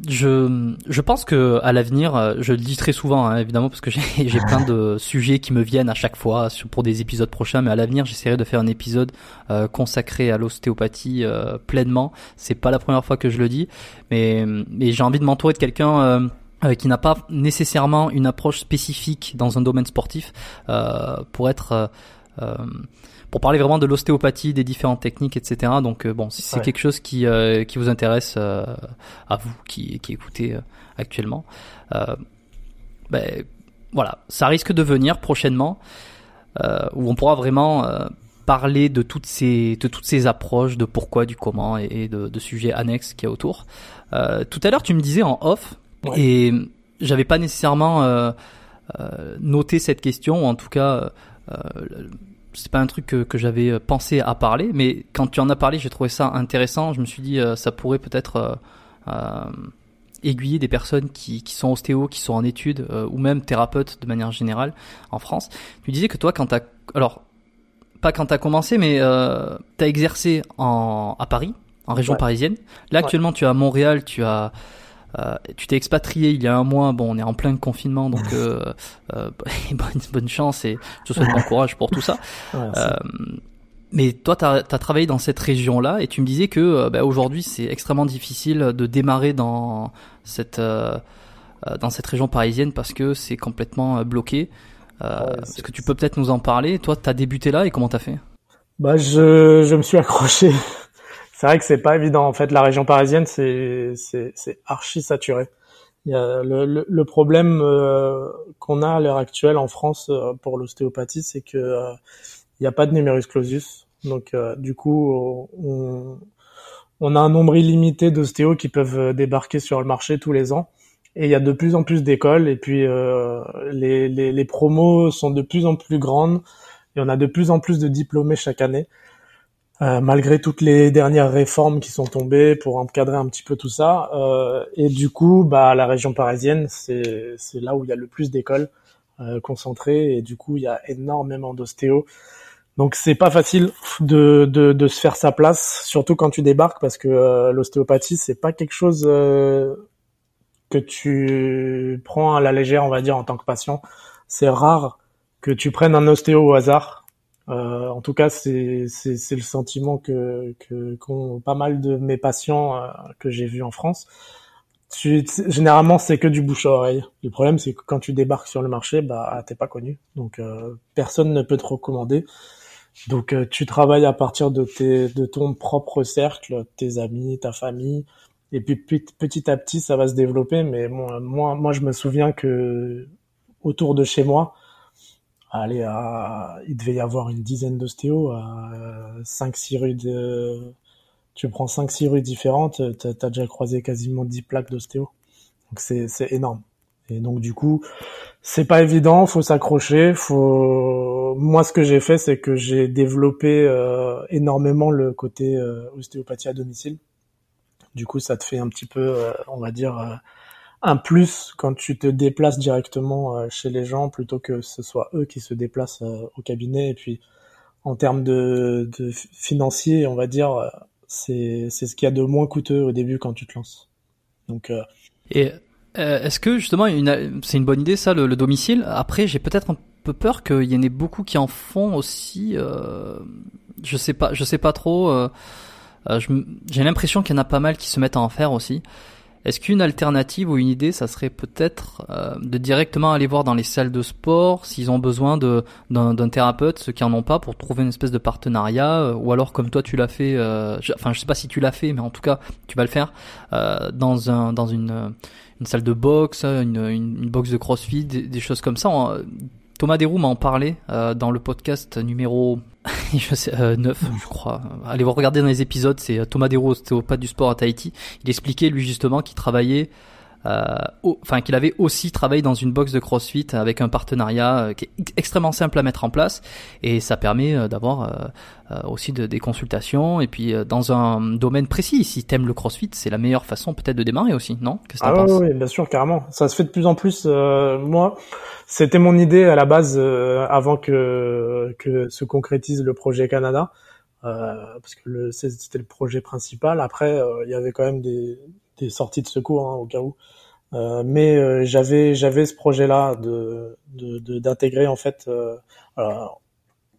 Speaker 2: je, je pense que à l'avenir, euh, je le dis très souvent hein, évidemment parce que j'ai plein de sujets qui me viennent à chaque fois pour des épisodes prochains, mais à l'avenir j'essaierai de faire un épisode euh, consacré à l'ostéopathie euh, pleinement. C'est pas la première fois que je le dis, mais, mais j'ai envie de m'entourer de quelqu'un qui n'a pas nécessairement une approche spécifique dans un domaine sportif pour être pour parler vraiment de l'ostéopathie, des différentes techniques, etc. Donc euh, bon, si c'est ouais. quelque chose qui euh, qui vous intéresse euh, à vous qui qui écoutez actuellement, ben voilà, ça risque de venir prochainement où on pourra vraiment parler de toutes ces de toutes ces approches, de pourquoi, du comment et, et de, de, sujets annexes qu'il y a autour. tout à l'heure, tu me disais en off ouais. et j'avais pas nécessairement noté cette question ou en tout cas c'est pas un truc que, que j'avais euh, pensé à parler, mais quand tu en as parlé, j'ai trouvé ça intéressant. Je me suis dit, euh, ça pourrait peut-être euh, aiguiller des personnes qui, qui sont ostéo, qui sont en études, ou même thérapeutes de manière générale en France. Tu disais que toi, quand t'as, alors pas quand t'as commencé, mais t'as exercé en à Paris, en région ouais. parisienne. Là, actuellement, tu es à Montréal, tu as euh, tu t'es expatrié il y a un mois. Bon, on est en plein confinement, donc euh, euh, bonne, bonne chance et je te souhaite bon courage pour tout ça. Euh, mais toi, tu as, travaillé dans cette région-là et tu me disais que bah, aujourd'hui, c'est extrêmement difficile de démarrer dans cette dans cette région parisienne parce que c'est complètement bloqué. Ouais, Est-ce que tu peux peut-être nous en parler? Toi, tu as débuté là et comment tu as fait?
Speaker 1: Bah, je, je me suis accroché c'est vrai que c'est pas évident. En fait, la région parisienne, c'est c'est archi saturé. Il y a le, le, le problème euh, qu'on a à l'heure actuelle en France euh, pour l'ostéopathie, c'est que euh, il n'y a pas de numerus clausus. Donc, euh, du coup, on, on a un nombre illimité d'ostéos qui peuvent débarquer sur le marché tous les ans. Et il y a de plus en plus d'écoles. Et puis, les, les, les promos sont de plus en plus grandes. Y en a de plus en plus de diplômés chaque année. Euh, malgré toutes les dernières réformes qui sont tombées pour encadrer un petit peu tout ça. Euh, et du coup, bah, la région parisienne, c'est là où il y a le plus d'écoles euh, concentrées et du coup, il y a énormément d'ostéo. Donc c'est pas facile de, de, de, se faire sa place, surtout quand tu débarques, parce que euh, l'ostéopathie c'est pas quelque chose euh, que tu prends à la légère, on va dire, en tant que patient. C'est rare que tu prennes un ostéo au hasard. Euh, en tout cas, c'est le sentiment que qu'ont pas mal de mes patients euh, que j'ai vus en France. Tu, généralement, c'est que du bouche à oreille. Le problème, c'est que quand tu débarques sur le marché, bah, t'es pas connu, donc euh, personne ne peut te recommander. Donc, euh, tu travailles à partir de tes, de ton propre cercle, tes amis, ta famille, et puis petit à petit, ça va se développer. Mais moi, moi, moi je me souviens que autour de chez moi, allez, à, il devait y avoir une dizaine d'ostéos à 5-6 rues de... Tu prends 5-6 rues différentes, tu as, déjà croisé quasiment 10 plaques d'ostéo. Donc c'est énorme. Et donc du coup, c'est pas évident, faut s'accrocher, faut. Moi, ce que j'ai fait, c'est que j'ai développé euh, énormément le côté euh, ostéopathie à domicile. Du coup, ça te fait un petit peu, euh, on va dire, un plus quand tu te déplaces directement euh, chez les gens plutôt que ce soit eux qui se déplacent euh, au cabinet. Et puis, en termes de, de on va dire, euh, c'est ce qu'il y a de moins coûteux au début quand tu te lances. Donc.
Speaker 2: Et est-ce que justement, c'est une bonne idée ça, le, domicile? Après, j'ai peut-être un peu peur qu'il y en ait beaucoup qui en font aussi. je sais pas, je sais pas trop. j'ai l'impression qu'il y en a pas mal qui se mettent à en faire aussi. Est-ce qu'une alternative ou une idée, ça serait peut-être euh, de directement aller voir dans les salles de sport s'ils ont besoin d'un thérapeute, ceux qui en ont pas, pour trouver une espèce de partenariat, euh, ou alors comme toi tu l'as fait, euh, je, enfin je sais pas si tu l'as fait, mais en tout cas tu vas le faire dans un dans une une salle de boxe, une, une, boxe de CrossFit, des, choses comme ça. Thomas Desroux m'a en parlé dans le podcast numéro je sais, euh, 9, je crois. Allez vous regarder dans les épisodes, c'est euh, Thomas Desros, ostéopathe du sport à Tahiti. Il expliquait lui justement qu'il travaillait enfin qu'il avait aussi travaillé dans une box de CrossFit avec un partenariat euh, qui est extrêmement simple à mettre en place et ça permet euh, d'avoir aussi de, des consultations et puis dans un domaine précis. Si t'aimes le CrossFit, c'est la meilleure façon peut-être de démarrer aussi, non?
Speaker 1: Qu'est-ce que ah penses? oui, bien sûr, carrément. Ça se fait de plus en plus. moi, c'était mon idée à la base avant que que se concrétise le projet Canada. parce que c'était le projet principal. Après, il y avait quand même des, des sorties de secours hein, au cas où. Euh, mais euh, j'avais j'avais ce projet-là de d'intégrer en fait euh,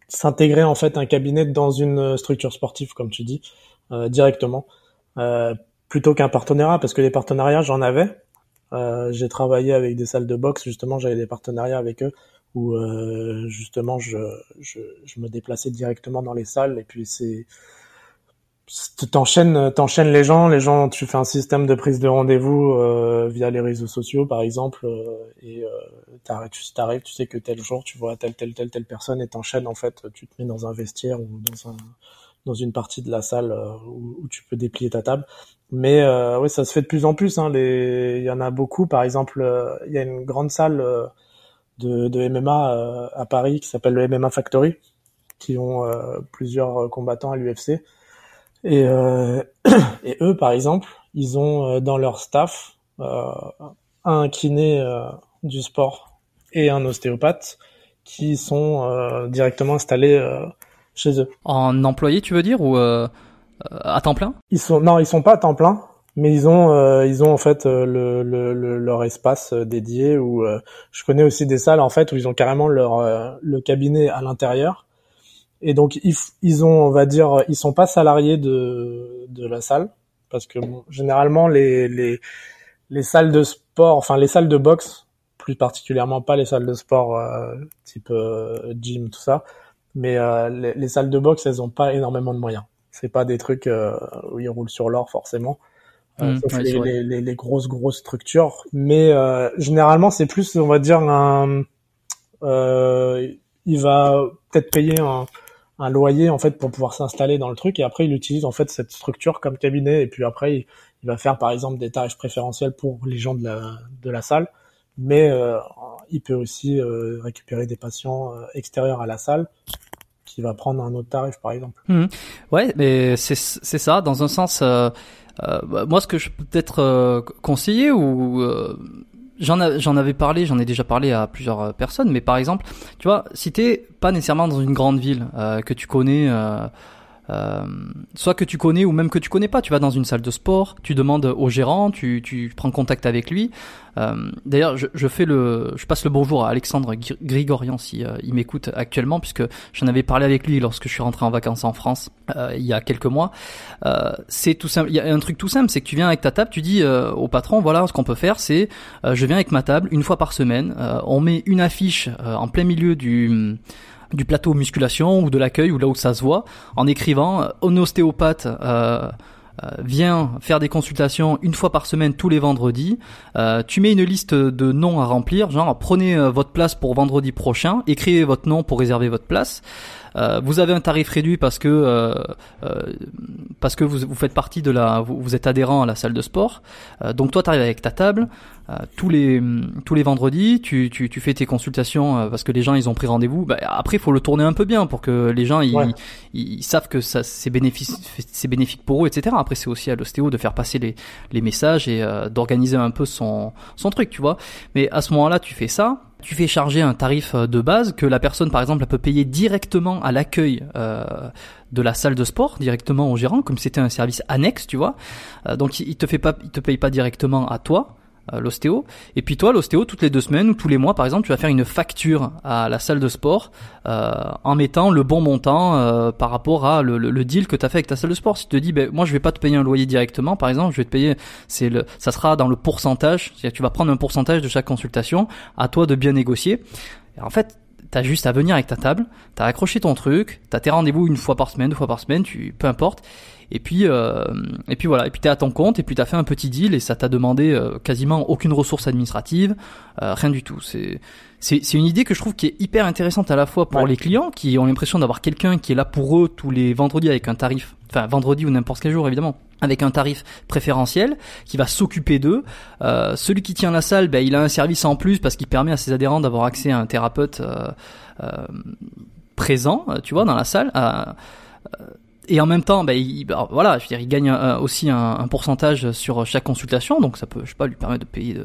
Speaker 1: s'intégrer en fait un cabinet dans une structure sportive comme tu dis directement plutôt qu'un partenariat parce que les partenariats j'en avais j'ai travaillé avec des salles de boxe justement j'avais des partenariats avec eux où justement je, je, je me déplaçais directement dans les salles et puis c'est t'enchaînes t'enchaînes les gens les gens tu fais un système de prise de rendez-vous euh, via les réseaux sociaux par exemple euh, et euh, tu t'arrives tu sais que tel jour tu vois telle telle telle telle personne et t'enchaînes en fait tu te mets dans un vestiaire ou dans un dans une partie de la salle euh, où, tu peux déplier ta table. Mais euh, oui ça se fait de plus en plus hein, les il y en a beaucoup. Par exemple il y a une grande salle de, de MMA à Paris qui s'appelle le MMA Factory qui ont plusieurs combattants à l'UFC et, euh, et eux, par exemple, ils ont euh, dans leur staff euh, un kiné euh, du sport et un ostéopathe qui sont euh, directement installés chez eux.
Speaker 2: En employé, tu veux dire, ou à temps plein?
Speaker 1: Ils sont non, ils sont pas à temps plein, mais ils ont ils ont en fait le, le, leur espace dédié. Où je connais aussi des salles en fait où ils ont carrément leur le cabinet à l'intérieur et donc ils, ils, ont, on va dire, ils sont pas salariés de, de la salle parce que bon, généralement les, les les salles de sport, enfin les salles de boxe, plus particulièrement pas les salles de sport euh, type euh, gym tout ça, mais euh, les, les, salles de boxe elles ont pas énormément de moyens. C'est pas des trucs où ils roulent sur l'or forcément. Mmh, sauf les, les, les, grosses grosses structures, mais généralement c'est plus on va dire un il va peut-être payer un un loyer en fait pour pouvoir s'installer dans le truc et après il utilise en fait cette structure comme cabinet et puis après il, va faire par exemple des tarifs préférentiels pour les gens de la, de la salle mais euh, il peut aussi euh, récupérer des patients euh, extérieurs à la salle qui va prendre un autre tarif, par exemple.
Speaker 2: Mmh. Ouais, mais c'est c'est ça. Dans un sens, euh, euh, bah, moi, ce que je peux peut-être euh, conseiller ou j'en avais parlé, j'en ai déjà parlé à plusieurs personnes, mais par exemple, tu vois, si t'es pas nécessairement dans une grande ville que tu connais. Euh, soit que tu connais ou même que tu connais pas. Tu vas dans une salle de sport, tu demandes au gérant, tu, tu prends contact avec lui. Euh, D'ailleurs, je, je, fais le, je passe le bonjour à Alexandre Grigorian si euh, il m'écoute actuellement, puisque j'en avais parlé avec lui lorsque je suis rentré en vacances en France euh, il y a quelques mois. c'est tout simple. Il y a un truc tout simple, c'est que tu viens avec ta table, tu dis au patron, voilà, ce qu'on peut faire, c'est je viens avec ma table une fois par semaine. on met une affiche en plein milieu du du plateau musculation ou de l'accueil ou là où ça se voit en écrivant un ostéopathe euh, euh, vient faire des consultations une fois par semaine tous les vendredis. Euh, tu mets une liste de noms à remplir, genre prenez euh, votre place pour vendredi prochain, écrivez votre nom pour réserver votre place. Euh, vous avez un tarif réduit parce que euh, euh, parce que vous, vous, faites partie de la, vous, vous, êtes adhérent à la salle de sport. donc toi, tu arrives avec ta table tous les tous les vendredis. Tu, tu, tu fais tes consultations parce que les gens ils ont pris rendez-vous. Bah, après, il faut le tourner un peu bien pour que les gens ils, ils, savent que ça c'est bénéfique c'est bénéfique pour eux, etc. Après, c'est aussi à l'ostéo de faire passer les les messages et d'organiser un peu son son truc, tu vois. Mais à ce moment-là, tu fais ça tu fais charger un tarif euh, de base que la personne, par exemple, peut payer directement à l'accueil euh, de la salle de sport, directement au gérant, comme c'était un service annexe, tu vois. Euh, donc il te fait pas, il te paye pas directement à toi. Euh, l'ostéo. Et puis toi, l'ostéo, toutes les deux semaines ou tous les mois, par exemple, tu vas faire une facture à la salle de sport euh, en mettant le bon montant euh, par rapport à le, le, deal que tu as fait avec ta salle de sport. Si tu te dis, ben, moi, je vais pas te payer un loyer directement, par exemple, je vais te payer, c'est le, ça sera dans le pourcentage, c'est-à-dire tu vas prendre un pourcentage de chaque consultation, à toi de bien négocier. Et en fait, T'as juste à venir avec ta table, t'as accroché ton truc, t'as tes rendez-vous une fois par semaine, deux fois par semaine, tu, peu importe. Et puis, euh, et puis voilà, et puis t'es à ton compte, et puis t'as fait un petit deal, et ça t'a demandé euh, quasiment aucune ressource administrative, euh, rien du tout. C'est c'est une idée que je trouve qui est hyper intéressante à la fois pour les clients qui ont l'impression d'avoir quelqu'un qui est là pour eux tous les vendredis avec un tarif, enfin vendredi ou n'importe quel jour évidemment, avec un tarif préférentiel qui va s'occuper d'eux. Euh, celui qui tient la salle, ben, il a un service en plus parce qu'il permet à ses adhérents d'avoir accès à un thérapeute euh, euh, présent, tu vois, dans la salle et en même temps, bah, il, bah, voilà, je veux dire, il gagne aussi un, un, pourcentage sur chaque consultation, donc ça peut, je sais pas, lui permettre de payer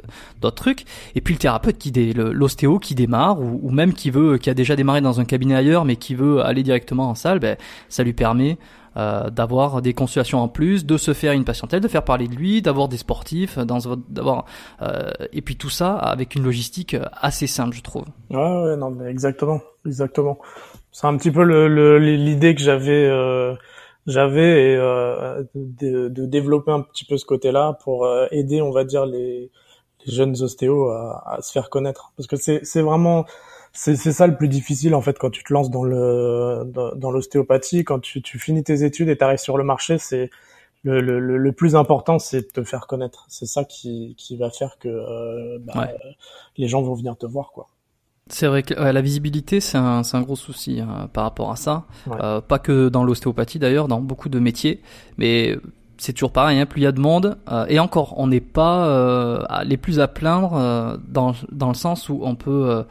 Speaker 2: d'autres trucs. Et puis le thérapeute qui, l'ostéo qui démarre, ou, ou, même qui veut, qui a déjà démarré dans un cabinet ailleurs, mais qui veut aller directement en salle, ben, ça lui permet euh, d'avoir des consultations en plus, de se faire une patientèle, de faire parler de lui, d'avoir des sportifs, d'avoir euh, et puis tout ça avec une logistique assez simple, je trouve.
Speaker 1: Ouais, ouais non, mais exactement, exactement. C'est un petit peu l'idée le, que j'avais. Euh j'avais euh, de, de, développer un petit peu ce côté-là pour euh, aider, on va dire, les, les jeunes ostéos à, à, se faire connaître. Parce que c'est vraiment c'est ça le plus difficile en fait quand tu te lances dans le dans, l'ostéopathie, quand tu, tu, finis tes études et t'arrives sur le marché, c'est le, le, le, plus important, c'est de te faire connaître. C'est ça qui, qui va faire que euh, bah, les gens vont venir te voir, quoi.
Speaker 2: C'est vrai que la visibilité, c'est un, un, gros souci hein, par rapport à ça. Euh, pas que dans l'ostéopathie d'ailleurs, dans beaucoup de métiers. Mais c'est toujours pareil, hein, plus il y a de monde. Euh, et encore, on n'est pas euh, les plus à plaindre euh, dans, dans le sens où on peut...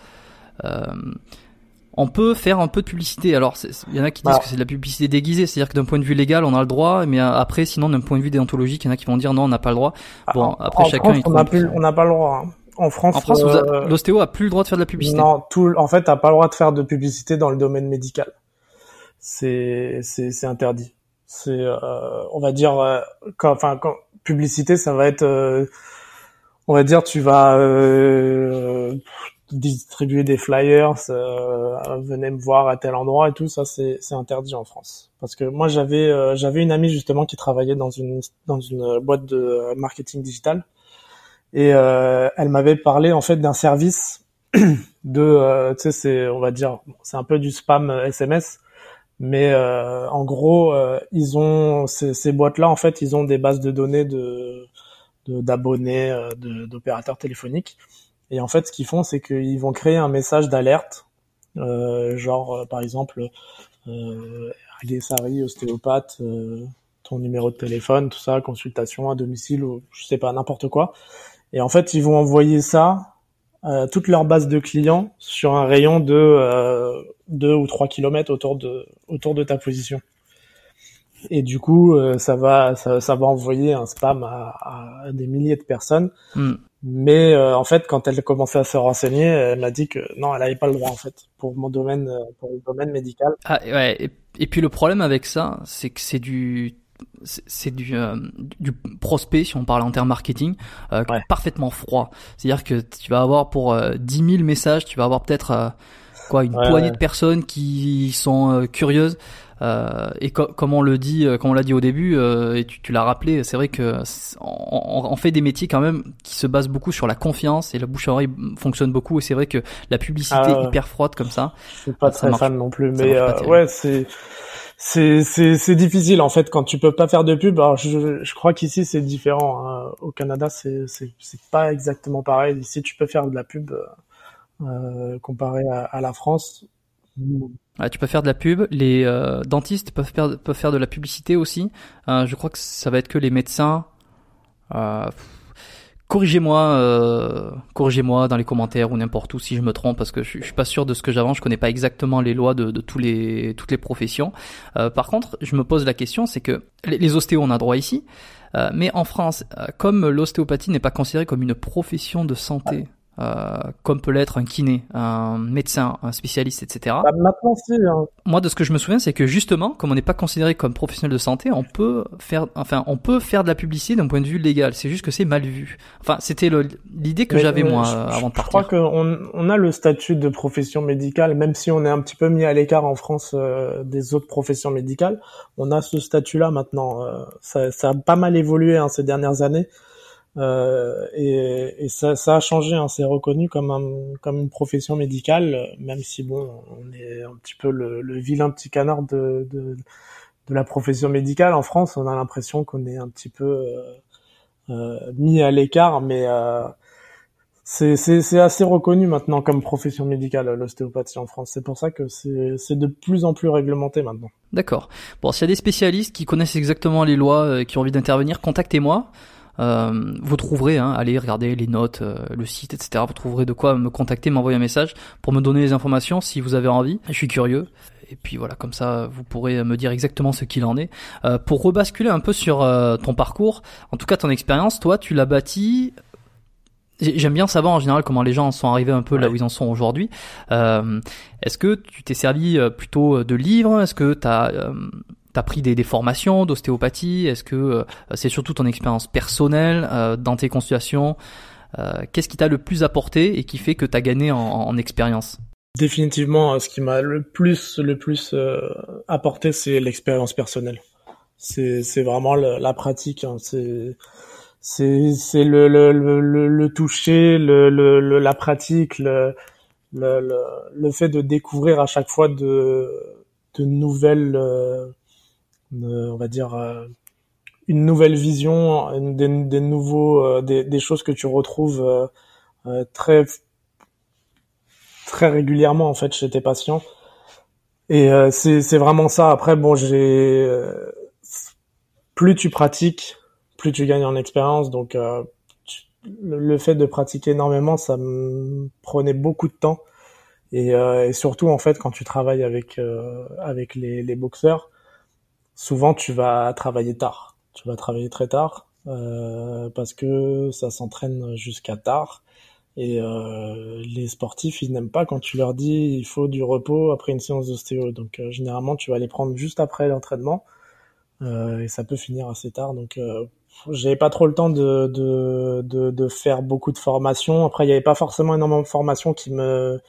Speaker 2: on peut faire un peu de publicité. Alors, il y en a qui disent que c'est de la publicité déguisée, c'est-à-dire que d'un point de vue légal, on a le droit, mais après, sinon, d'un point de vue déontologique, il y en a qui vont dire non, on n'a pas le droit.
Speaker 1: Bon, après, chacun. on n'a pas le droit. Hein en France,
Speaker 2: en France euh, l'ostéo a plus le droit de faire de la publicité.
Speaker 1: Non, tout, en fait, t'as pas le droit de faire de publicité dans le domaine médical. C'est, c'est, c'est interdit. C'est, euh, on va dire, euh, quand, enfin, quand, publicité, ça va être, euh, on va dire, tu vas distribuer des flyers, venez me voir à tel endroit et tout, ça, c'est, c'est interdit en France. Parce que moi, j'avais, j'avais une amie justement qui travaillait dans une, dans une boîte de marketing digital et euh, elle m'avait parlé en fait d'un service de, euh, tu sais, c'est, on va dire, c'est un peu du spam SMS, mais euh, en gros, ils ont ces, ces boîtes-là, en fait, ils ont des bases de données de d'abonnés, d'opérateurs téléphoniques. Et en fait, ce qu'ils font, c'est qu'ils vont créer un message d'alerte, genre par exemple, euh, ostéopathe, ton numéro de téléphone, tout ça, consultation à domicile ou je sais pas n'importe quoi. Et en fait, ils vont envoyer ça, euh, toute leur base de clients, sur un rayon de, euh, deux ou trois kilomètres autour de autour de ta position. Et du coup, euh, ça va ça, ça, va envoyer un spam à, à des milliers de personnes. Hmm. Mais euh, en fait, quand elle commençait à se renseigner, elle m'a dit que non, elle n'avait pas le droit en fait pour mon domaine, euh, pour le domaine médical.
Speaker 2: Ah ouais. Et, puis le problème avec ça, c'est que c'est du c'est du, du prospect, si on parle en termes marketing, parfaitement froid. C'est-à-dire que tu vas avoir pour 10 000 messages, tu vas avoir peut-être quoi une poignée de personnes qui sont curieuses. Euh, et comme on le dit, euh, comme on l'a dit au début, euh, et tu, tu l'as rappelé, c'est vrai que on, fait des métiers quand même qui se basent beaucoup sur la confiance et la bouche à oreille fonctionne beaucoup. Et c'est vrai que la publicité ah hyper froide comme ça,
Speaker 1: je suis pas très fan non plus, mais ouais, c'est c'est c'est difficile en fait quand tu peux pas faire de pub. Alors je, je crois qu'ici c'est différent. Hein. Au Canada c'est c'est pas exactement pareil. Ici tu peux faire de la pub euh, comparé à, à, la France
Speaker 2: tu peux faire de la pub. Les euh, dentistes peuvent faire, peuvent faire de la publicité aussi. Euh, je crois que ça va être que les médecins. Euh, corrigez-moi, euh, corrigez-moi dans les commentaires ou n'importe où si je me trompe parce que je, suis pas sûr de ce que j'avance. Je connais pas exactement les lois de, de tous les toutes les professions. par contre, je me pose la question, c'est que les, les ostéos on a droit ici, mais en France, comme l'ostéopathie n'est pas considérée comme une profession de santé. Euh, comme peut l'être un kiné, un médecin, un spécialiste, etc.
Speaker 1: Bah, maintenant, hein.
Speaker 2: Moi, de ce que je me souviens, c'est que justement, comme on n'est pas considéré comme professionnel de santé, on peut faire, enfin, on peut faire de la publicité d'un point de vue légal. C'est juste que c'est mal vu. Enfin, c'était l'idée que j'avais moi avant de partir.
Speaker 1: Je crois qu'on on a le statut de profession médicale, même si on est un petit peu mis à l'écart en France euh, des autres professions médicales. On a ce statut-là maintenant. Euh, ça, ça, a pas mal évolué hein, ces dernières années. Euh, et, et ça, ça, a changé, hein, c'est reconnu comme, un, comme une profession médicale, même si bon, on est un petit peu le, le vilain petit canard de, de, de, la profession médicale en France. On a l'impression qu'on est un petit peu euh, euh mis à l'écart, mais euh, c'est assez reconnu maintenant comme profession médicale l'ostéopathie en France. C'est pour ça que c'est de plus en plus réglementé maintenant.
Speaker 2: D'accord. Bon, s'il y a des spécialistes qui connaissent exactement les lois et qui ont envie d'intervenir, contactez-moi. Euh, vous trouverez, hein, allez regarder les notes, euh, le site, etc. Vous trouverez de quoi me contacter, m'envoyer un message pour me donner les informations si vous avez envie. Je suis curieux. Et puis voilà, comme ça, vous pourrez me dire exactement ce qu'il en est. Euh, pour rebasculer un peu sur euh, ton parcours, en tout cas ton expérience, toi, tu l'as bâti J'aime bien savoir en général comment les gens en sont arrivés un peu là où ils en sont aujourd'hui. Euh, Est-ce que tu t'es servi plutôt de livres? Est-ce que tu as T'as pris des, des formations d'ostéopathie Est-ce que euh, c'est surtout ton expérience personnelle euh, dans tes consultations euh, Qu'est-ce qui t'a le plus apporté et qui fait que t'as gagné en, en expérience?
Speaker 1: Définitivement, ce qui m'a le plus le plus apporté, c'est l'expérience personnelle. C'est vraiment la pratique. Hein. C'est c'est le le, le le toucher, le, la pratique, le, le le fait de découvrir à chaque fois de de nouvelles on va dire euh, une nouvelle vision, des, des nouveaux, euh, des, des, choses que tu retrouves euh, très très régulièrement en fait chez tes patients. Et c'est c'est vraiment ça. Après bon, j'ai plus tu pratiques, plus tu gagnes en expérience. Donc le fait de pratiquer énormément, ça me prenait beaucoup de temps. Et, et surtout en fait quand tu travailles avec avec les, les boxeurs, souvent tu vas travailler tard. Tu vas travailler très tard euh, parce que ça s'entraîne jusqu'à tard. Et euh, les sportifs, ils n'aiment pas quand tu leur dis il faut du repos après une séance d'ostéo. Donc euh, généralement, tu vas les prendre juste après l'entraînement euh, et ça peut finir assez tard. Donc euh, j'avais pas trop le temps de, de, de, de, faire beaucoup de formations. Après, il n'y avait pas forcément énormément de formations qui me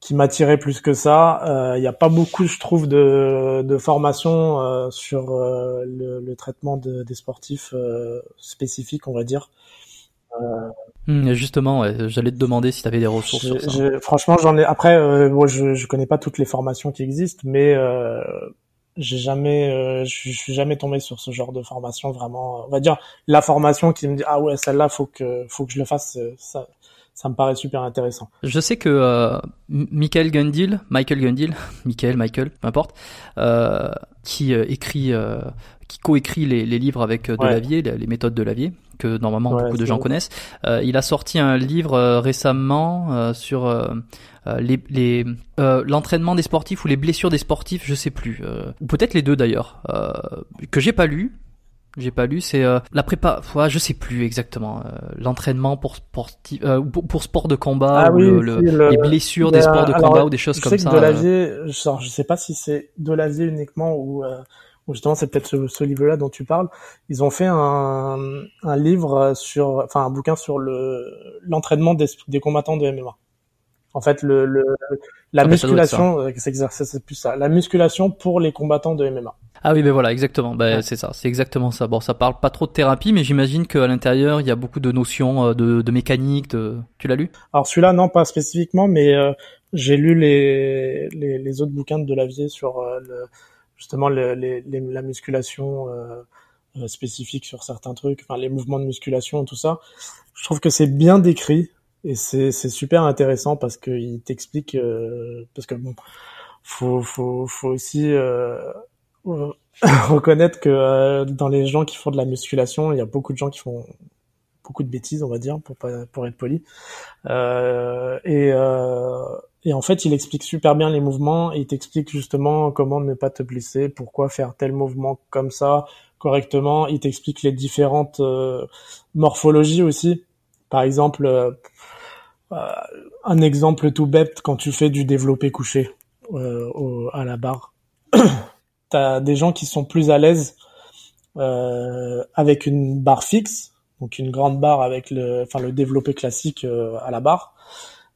Speaker 1: qui m'attirait plus que ça. Il euh, n'y a pas beaucoup, je trouve, de, de formation euh, sur euh, le, le, traitement de, des sportifs spécifiques, on va dire.
Speaker 2: Mmh, justement, ouais, j'allais te demander si tu avais des ressources. sur
Speaker 1: ça. franchement, j'en ai. Après, bon, je, je connais pas toutes les formations qui existent, mais j'ai jamais, je suis jamais tombé sur ce genre de formation vraiment. On va dire la formation qui me dit ah ouais celle-là faut que faut que je le fasse. Ça, ça me paraît super intéressant.
Speaker 2: Je sais que euh, Michael Gundil, Michael Gundil, Michael, Michael, peu importe, euh, qui euh, écrit, euh, qui coécrit les, les livres avec Delavier, les, les méthodes de Lavier, que normalement beaucoup de gens connaissent. il a sorti un livre récemment sur les, les l'entraînement des sportifs ou les blessures des sportifs, je sais plus, ou peut-être les deux d'ailleurs, que j'ai pas lu j'ai pas lu, c'est euh, la prépa. Ouais, je sais plus exactement. Euh, l'entraînement pour sportif, euh, pour, sport de combat
Speaker 1: ah
Speaker 2: ou le, les blessures des sports de combat ou des choses comme ça.
Speaker 1: De l'avier, je, je sais pas si c'est de l'avier uniquement ou, ou justement c'est peut-être ce, ce livre-là dont tu parles. Ils ont fait un, un livre sur, enfin un bouquin sur le l'entraînement des, des combattants de MMA. En fait, le, le la ah, musculation, c'est plus ça. La musculation pour les combattants de MMA.
Speaker 2: Ah oui, ben voilà, exactement. Ben, c'est ça, c'est exactement ça. Bon, ça parle pas trop de thérapie, mais j'imagine qu'à l'intérieur, il y a beaucoup de notions euh, de, de mécanique. De... Tu l'as lu?
Speaker 1: Alors celui-là, non, pas spécifiquement, mais euh, j'ai lu les, les, les, autres bouquins de Delavier sur euh, le, justement le, les, la musculation spécifique sur certains trucs, enfin les mouvements de musculation, tout ça. Je trouve que c'est bien décrit et c'est super intéressant parce qu'il t'explique parce que bon, faut faut faut aussi reconnaître que euh, dans les gens qui font de la musculation, il y a beaucoup de gens qui font beaucoup de bêtises, on va dire, pour pas, pour être poli. Euh, et, euh, et en fait, il explique super bien les mouvements. Il t'explique justement comment ne pas te blesser, pourquoi faire tel mouvement comme ça correctement. Il t'explique les différentes euh, morphologies aussi. Par exemple, euh, un exemple tout bête quand tu fais du développé couché au, à la barre. t'as des gens qui sont plus à l'aise euh, avec une barre fixe, donc une grande barre avec le, enfin le développé classique euh, à la barre,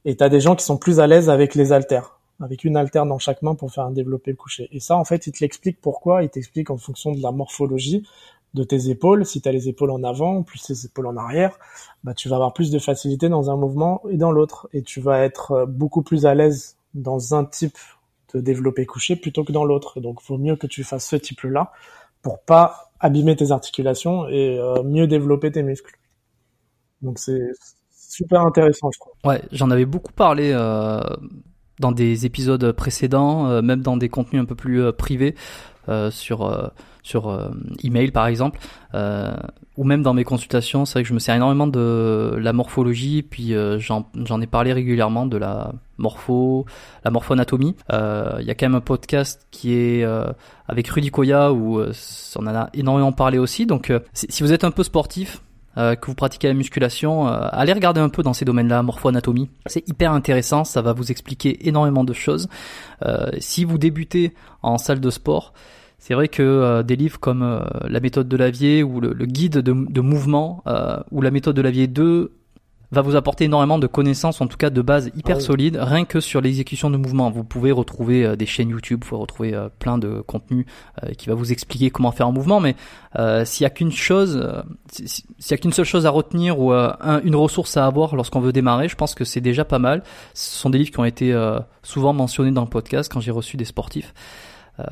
Speaker 1: et t'as des gens qui sont plus à l'aise avec les haltères, avec une haltère dans chaque main pour faire un développé couché. Et ça, en fait, il te l'explique pourquoi. Il t'explique en fonction de la morphologie de tes épaules. Si tu as les épaules en avant, plus les épaules en arrière, bah, tu vas avoir plus de facilité dans un mouvement et dans l'autre. Et tu vas être euh, beaucoup plus à l'aise dans un type de développer couché plutôt que dans l'autre. Donc, il vaut mieux que tu fasses ce type-là pour pas abîmer tes articulations et euh, mieux développer tes muscles. Donc, c'est super intéressant, je crois.
Speaker 2: Ouais, j'en avais beaucoup parlé euh, dans des épisodes précédents, même dans des contenus un peu plus privés. Sur sur euh, email par exemple ou même dans mes consultations c'est vrai que je me sers énormément de la morphologie puis j'en j'en ai parlé régulièrement de la morpho la morphoanatomie il y a quand même un podcast qui est avec Rudy Koya où on en a énormément parlé aussi donc si vous êtes un peu sportif que vous pratiquez la musculation, allez regarder un peu dans ces domaines-là, morpho-anatomie. C'est hyper intéressant, ça va vous expliquer énormément de choses. si vous débutez en salle de sport, c'est vrai que euh, des livres comme euh, La méthode de Lavier ou le, guide de, mouvement euh, ou la méthode de Lavier 2 va vous apporter énormément de connaissances, en tout cas de base hyper ah solides, rien que sur l'exécution de mouvements. Vous pouvez retrouver des chaînes YouTube, vous pouvez retrouver plein de contenus qui va vous expliquer comment faire un mouvement, mais s'il y a qu'une chose, s'il y a qu'une seule chose à retenir ou une ressource à avoir lorsqu'on veut démarrer, je pense que c'est déjà pas mal. Ce sont des livres qui ont été souvent mentionnés dans le podcast quand j'ai reçu des sportifs. Euh,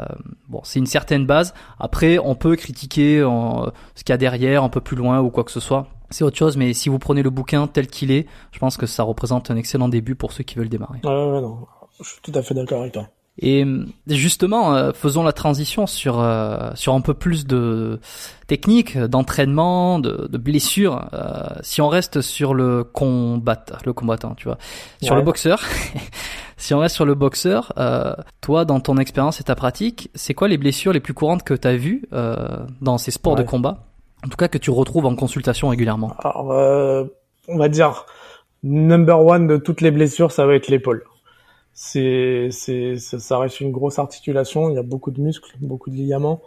Speaker 2: bon, c'est une certaine base. Après, on peut critiquer en, ce qu'il y a derrière, un peu plus loin ou quoi que ce soit. C'est autre chose, mais si vous prenez le bouquin tel qu'il est, je pense que ça représente un excellent début pour ceux qui veulent démarrer.
Speaker 1: Ouais, non. Je suis tout à fait d'accord avec toi.
Speaker 2: Et justement, euh, faisons la transition sur euh, sur un peu plus de technique, d'entraînement, de, de blessures. Euh, si on reste sur le combat, le combattant, tu vois, sur le boxeur. si on reste sur le boxeur, toi, dans ton expérience et ta pratique, c'est quoi les blessures les plus courantes que tu as vues dans ces sports de combat? En tout cas, que tu retrouves en consultation régulièrement.
Speaker 1: Alors, on va dire number one de toutes les blessures, ça va être l'épaule c'est, c'est, ça reste une grosse articulation. Il y a beaucoup de muscles, beaucoup de ligaments.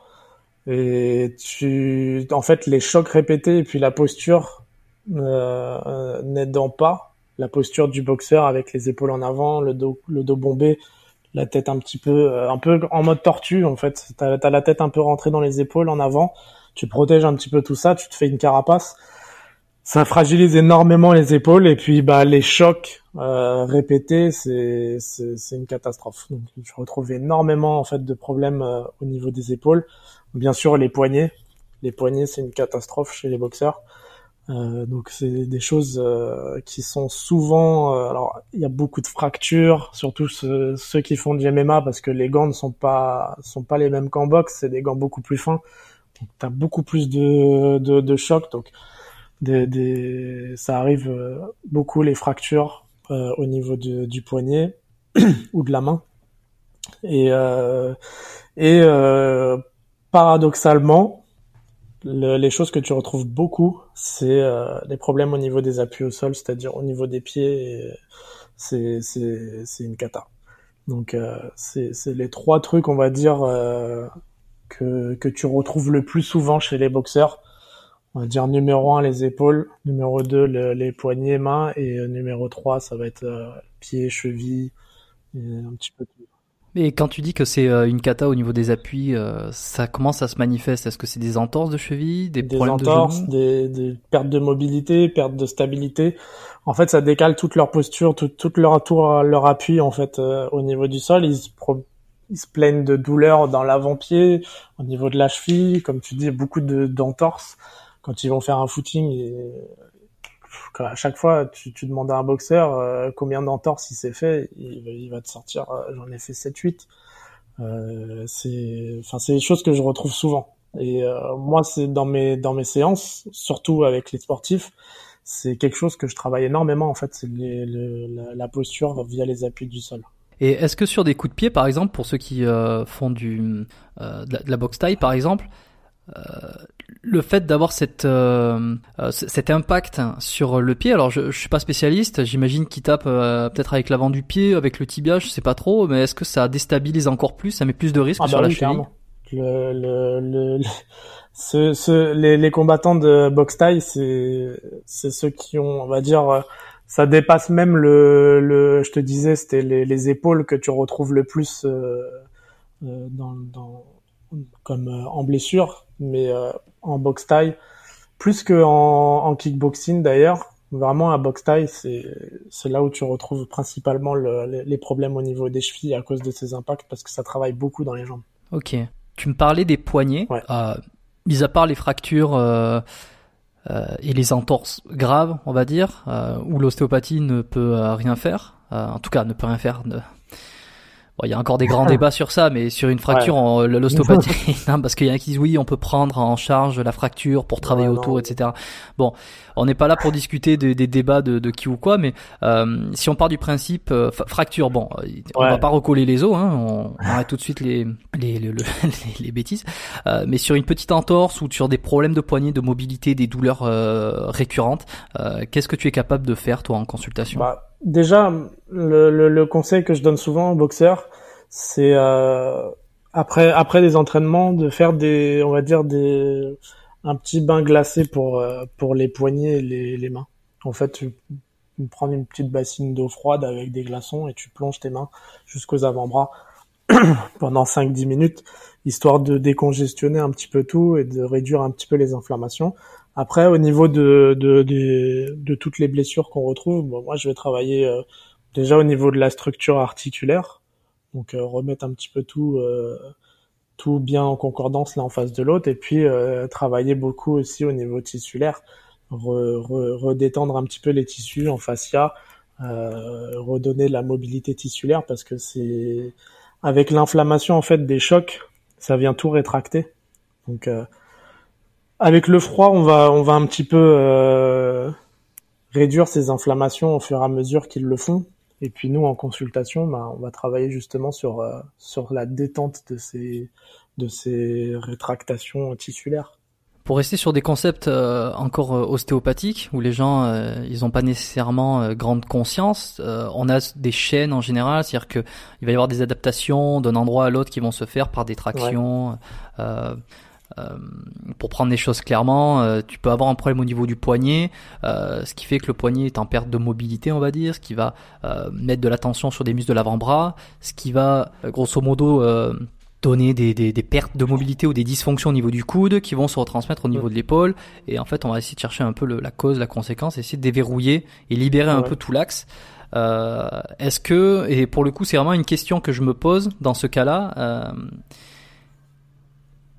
Speaker 1: Et tu, en fait, les chocs répétés et puis la posture euh, n'aidant pas, la posture du boxeur avec les épaules en avant, le dos, le dos bombé, la tête un petit peu, euh, un peu en mode tortue en fait. T'as as la tête un peu rentrée dans les épaules en avant. Tu protèges un petit peu tout ça, tu te fais une carapace ça fragilise énormément les épaules et puis bah les chocs euh, répétés c'est une catastrophe. Donc je retrouve énormément en fait de problèmes euh, au niveau des épaules. Bien sûr les poignets, les poignets c'est une catastrophe chez les boxeurs. Euh, donc c'est des choses euh, qui sont souvent euh, alors il y a beaucoup de fractures surtout ceux, ceux, qui font du MMA parce que les gants ne sont pas sont pas les mêmes qu'en boxe c'est des gants beaucoup plus fins donc t'as beaucoup plus de de, de chocs donc des, des, ça arrive beaucoup les fractures au niveau du poignet ou de la main. Et, et paradoxalement, les choses que tu retrouves beaucoup, c'est euh, les problèmes au niveau des appuis au sol, c'est-à-dire au niveau des pieds. C'est une cata. Donc euh, c'est les trois trucs, on va dire, euh, que que tu retrouves le plus souvent chez les boxeurs. On va dire numéro un les épaules, numéro deux les poignets, mains et numéro trois ça va être pieds, chevilles, et un petit peu tout.
Speaker 2: Et quand tu dis que c'est euh, une cata au niveau des appuis, euh, ça commence à se manifeste? Est-ce que c'est des entorses de cheville, des, des entorses,
Speaker 1: des, des, pertes de mobilité, pertes de stabilité. En fait, ça décale toute leur posture, toute leur tour, leur appui en fait euh, au niveau du sol. Ils se, ils se plaignent de douleurs dans l'avant-pied, au niveau de la cheville, comme tu dis, beaucoup de d'entorses quand ils vont faire un footing. À chaque fois, tu, demandes à un boxeur euh, combien d'entorses il s'est fait, il, va te sortir, euh, j'en ai fait 7-8. Euh, c'est, des choses que je retrouve souvent. Et moi, c'est dans mes dans mes séances, surtout avec les sportifs, c'est quelque chose que je travaille énormément en fait, c'est la, posture via les appuis du sol.
Speaker 2: Et est-ce que sur des coups de pied, par exemple, pour ceux qui font du de la, de la boxe taille, par exemple, le fait d'avoir cette euh, euh, cet impact sur le pied. Alors je, je suis pas spécialiste, j'imagine qu'il tape peut-être avec l'avant du pied, avec le tibia, je sais pas trop, mais est-ce que ça déstabilise encore plus, ça met plus de risques ah sur bah la cheville?
Speaker 1: le, le, le, ce, ce, les, les, combattants de boxe taille, c'est c'est ceux qui ont, on va dire, ça dépasse même le, le je te disais, c'était les, les épaules que tu retrouves le plus euh, dans, dans comme en blessure mais euh, en boxe taille, plus que en, en kickboxing d'ailleurs. Vraiment, à boxe taille, c'est c'est là où tu retrouves principalement le, les problèmes au niveau des chevilles à cause de ces impacts parce que ça travaille beaucoup dans les jambes.
Speaker 2: Ok. Tu me parlais des poignets. Ouais. Euh, mis à part les fractures euh, euh, et les entorses graves, on va dire, où l'ostéopathie ne peut rien faire, en tout cas ne peut rien faire de, il y a encore des grands débats sur ça, mais sur une fracture, en l'ostéopathie, parce qu'il y en a qui disent oui, on peut prendre en charge la fracture pour travailler autour, etc. Bon, on n'est pas là pour discuter des, débats de, de, qui ou quoi, mais euh, si on part du principe euh, fracture, bon, euh, on va pas recoller les os, hein, on, arrête tout de suite les les, les, les, bêtises, euh, mais sur une petite entorse ou sur des problèmes de poignet, de mobilité, des douleurs euh, récurrentes, qu'est-ce que tu es capable de faire toi en consultation?
Speaker 1: Bah, Déjà, le, le, le, conseil que je donne souvent aux boxeurs, c'est après après des entraînements de faire des, on va dire des un petit bain glacé pour euh, pour les poignets et les, les mains. En fait, tu, prends une petite bassine d'eau froide avec des glaçons et tu plonges tes mains jusqu'aux avant-bras pendant 5-10 minutes, histoire de décongestionner un petit peu tout et de réduire un petit peu les inflammations. Après, au niveau de, de, de, de toutes les blessures qu'on retrouve, bon, moi je vais travailler euh, déjà au niveau de la structure articulaire, donc euh, remettre un petit peu tout tout bien en concordance l'un en face de l'autre. Et puis euh, travailler beaucoup aussi au niveau tissulaire, redétendre un petit peu les tissus en fascia, euh, redonner de la mobilité tissulaire parce que c'est avec l'inflammation en fait des chocs, ça vient tout rétracter. Donc euh, avec le froid, on va on va un petit peu euh, réduire ces inflammations au fur et à mesure qu'ils le font. Et puis nous, en consultation, bah, on va travailler justement sur euh, sur la détente de ces de ces rétractations tissulaires.
Speaker 2: Pour rester sur des concepts euh, encore euh, ostéopathiques où les gens ils n'ont pas nécessairement grande conscience, on a des chaînes en général, c'est-à-dire que il va y avoir des adaptations d'un endroit à l'autre qui vont se faire par des tractions. Euh, pour prendre les choses clairement, euh, tu peux avoir un problème au niveau du poignet, euh, ce qui fait que le poignet est en perte de mobilité, on va dire, ce qui va mettre de la tension sur des muscles de l'avant-bras, ce qui va grosso modo donner des, des, des, pertes de mobilité ou des dysfonctions au niveau du coude qui vont se retransmettre au niveau de l'épaule. Et en fait, on va essayer de chercher un peu le, la cause, la conséquence, essayer de déverrouiller et libérer un peu tout l'axe. Euh, Est-ce que, et pour le coup, c'est vraiment une question que je me pose dans ce cas-là.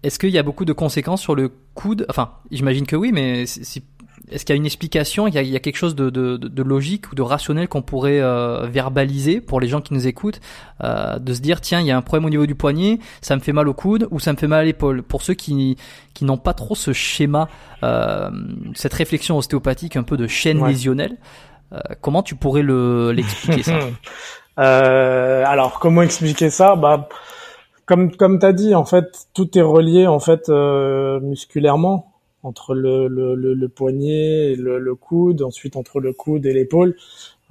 Speaker 2: Est-ce qu'il y a beaucoup de conséquences sur le coude? Enfin, j'imagine que oui, mais si, est-ce qu'il y a une explication, il y a, il y a quelque chose de, de, de, logique ou de rationnel qu'on pourrait euh, verbaliser pour les gens qui nous écoutent, euh, de se dire tiens, il y a un problème au niveau du poignet, ça me fait mal au coude ou ça me fait mal à l'épaule? Pour ceux qui qui n'ont pas trop ce schéma, euh, cette réflexion ostéopathique un peu de chaîne lésionnelle, euh, comment tu pourrais le l'expliquer ça?
Speaker 1: Euh, Alors comment expliquer ça? Bah comme comme t'as dit, en fait, tout est relié en fait musculairement entre le, le, le, poignet et le, coude, ensuite entre le coude et l'épaule.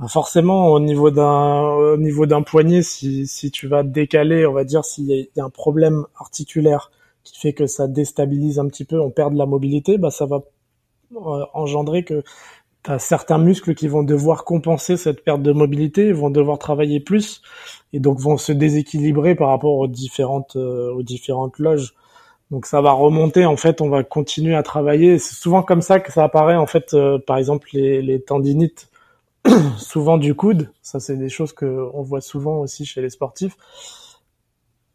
Speaker 1: Forcément, au niveau d'un au niveau d'un poignet, si, si tu vas décaler, on va dire s'il y a un problème articulaire qui fait que ça déstabilise un petit peu, on perd de la mobilité, bah ça va euh, engendrer que as certains muscles qui vont devoir compenser cette perte de mobilité, vont devoir travailler plus et donc vont se déséquilibrer par rapport aux différentes euh, aux différentes loges. Donc ça va remonter, en fait, on va continuer à travailler. C'est souvent comme ça que ça apparaît, en fait, euh, par exemple, les, les tendinites, souvent du coude. Ça, c'est des choses que on voit souvent aussi chez les sportifs.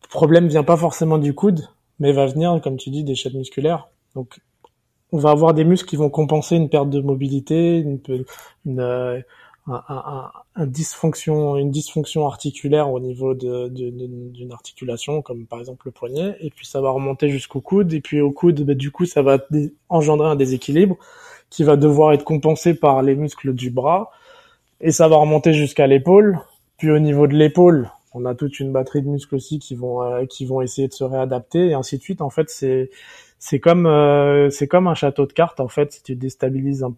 Speaker 1: Le problème vient pas forcément du coude, mais va venir, comme tu dis, des chaînes musculaires. Donc, on va avoir des muscles qui vont compenser une perte de mobilité, une, euh, dysfonction, une dysfonction articulaire au niveau d'une articulation, comme par exemple le poignet, et puis ça va remonter jusqu'au coude, et puis au coude, bah, du coup, ça va engendrer un déséquilibre qui va devoir être compensé par les muscles du bras, et ça va remonter jusqu'à l'épaule, puis au niveau de l'épaule, on a toute une batterie de muscles aussi qui vont euh, qui vont essayer de se réadapter, et ainsi de suite. En fait, c'est c'est comme euh, c'est comme un château de cartes en fait. Si tu déstabilises un,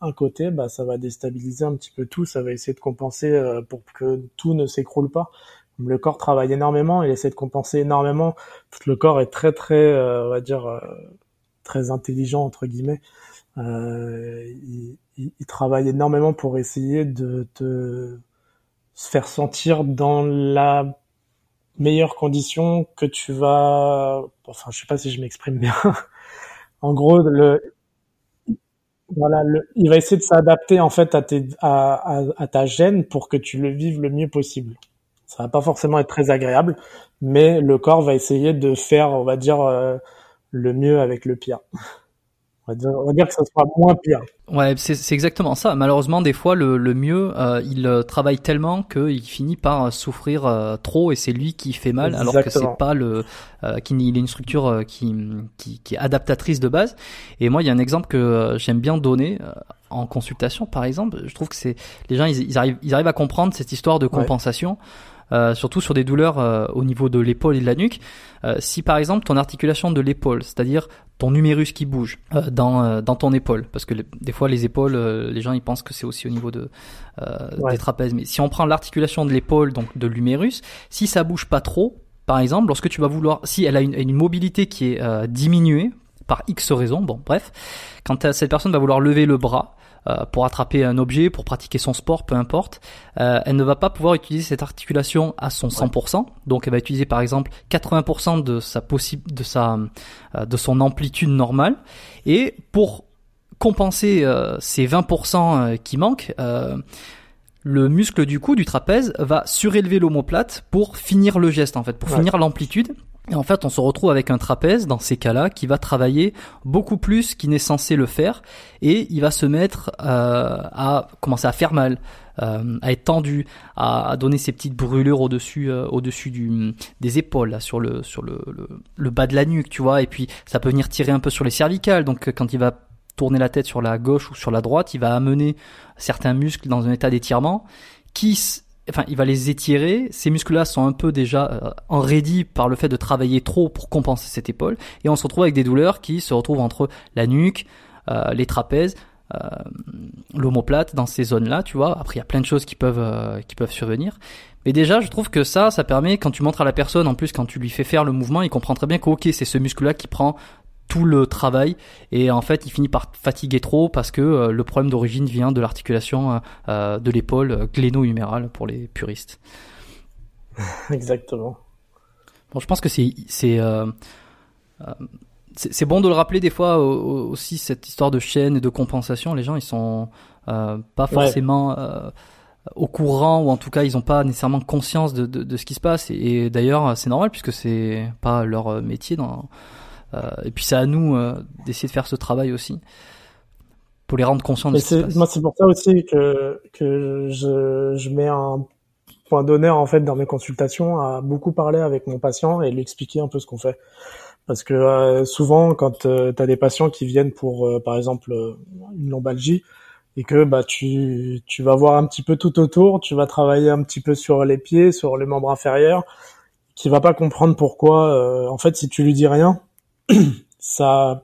Speaker 1: un, côté, bah ça va déstabiliser un petit peu tout. Ça va essayer de compenser euh, pour que tout ne s'écroule pas. Le corps travaille énormément, il essaie de compenser énormément. Tout le corps est très très, euh, on va dire, très intelligent entre guillemets. Il, il, il, travaille énormément pour essayer de te se faire sentir dans la meilleures conditions que tu vas enfin je sais pas si je m'exprime bien. En gros le voilà il va essayer de s'adapter en fait à, tes, à, à, ta gêne pour que tu le vives le mieux possible. Ça va pas forcément être très agréable mais le corps va essayer de faire on va dire euh, le mieux avec le pire on va dire, que ça sera moins pire.
Speaker 2: Ouais, c'est exactement ça. Malheureusement, des fois, le, mieux, euh, il euh, travaille tellement qu'il finit par euh, souffrir trop et c'est lui qui fait mal, alors que c'est pas le, qu'il est une structure qui, qui, qui, est adaptatrice de base. Et moi, il y a un exemple que j'aime bien donner en consultation, par exemple. Je trouve que c'est les gens, ils, arrivent, ils arrivent à comprendre cette histoire de compensation. Euh, surtout sur des douleurs euh, au niveau de l'épaule et de la nuque. Euh, si par exemple ton articulation de l'épaule, c'est-à-dire ton numérus qui bouge dans, dans ton épaule, parce que des fois les épaules, les gens ils pensent que c'est aussi au niveau de, des trapèzes, mais si on prend l'articulation de l'épaule, donc de l'humérus, si ça bouge pas trop, par exemple, lorsque tu vas vouloir, si elle a une, une mobilité qui est diminuée par X raisons, bon bref, quand cette personne va vouloir lever le bras, euh, pour attraper un objet, pour pratiquer son sport, peu importe, euh, elle ne va pas pouvoir utiliser cette articulation à son 100%. Donc elle va utiliser par exemple 80% de sa possible de sa euh, de son amplitude normale et pour compenser ces 20% qui manquent le muscle du cou du trapèze va surélever l'omoplate pour finir le geste en fait, pour finir l'amplitude et en fait, on se retrouve avec un trapèze dans ces cas-là qui va travailler beaucoup plus qu'il n'est censé le faire et il va se mettre euh, à commencer à faire mal, euh, à être tendu, à, donner ses petites brûlures au-dessus, euh, au-dessus du, des épaules, là, sur le, sur le, le, bas de la nuque, tu vois. Et puis ça peut venir tirer un peu sur les cervicales. Donc quand il va tourner la tête sur la gauche ou sur la droite, il va amener certains muscles dans un état d'étirement qui enfin, il va les étirer. Ces muscles-là sont un peu déjà euh, enraidis par le fait de travailler trop pour compenser cette épaule. Et on se retrouve avec des douleurs qui se retrouvent entre la nuque, euh, les trapèzes, euh, l'omoplate, dans ces zones-là, tu vois. Après, il y a plein de choses qui peuvent, euh, qui peuvent survenir. Mais déjà, je trouve que ça, ça permet, quand tu montres à la personne, en plus, quand tu lui fais faire le mouvement, il comprend très bien qu'ok, c'est ce muscle-là qui prend tout le travail et en fait il finit par fatiguer trop parce que euh, le problème d'origine vient de l'articulation euh, euh, de l'épaule gléno-humérale pour les puristes.
Speaker 1: Exactement.
Speaker 2: Bon, je pense que c'est c'est c'est bon de le rappeler des fois aussi cette histoire de chaîne et de compensation. Les gens ils sont pas forcément au courant ou en tout cas ils n'ont pas nécessairement conscience de, de, de, ce qui se passe et d'ailleurs c'est normal puisque c'est pas leur métier dans euh, et puis c'est à nous euh, d'essayer de faire ce travail aussi. pour les rendre conscients de ce qui se passe.
Speaker 1: Moi, c'est pour ça aussi que que je, je mets un point d'honneur en fait dans mes consultations à beaucoup parler avec mon patient et lui expliquer un peu ce qu'on fait. Parce que euh, souvent, quand euh, tu as des patients qui viennent pour, euh, par exemple, une lombalgie, et que bah tu tu vas voir un petit peu tout autour, tu vas travailler un petit peu sur les pieds, sur les membres inférieurs, qui va pas comprendre pourquoi. en fait, si tu lui dis rien, ça,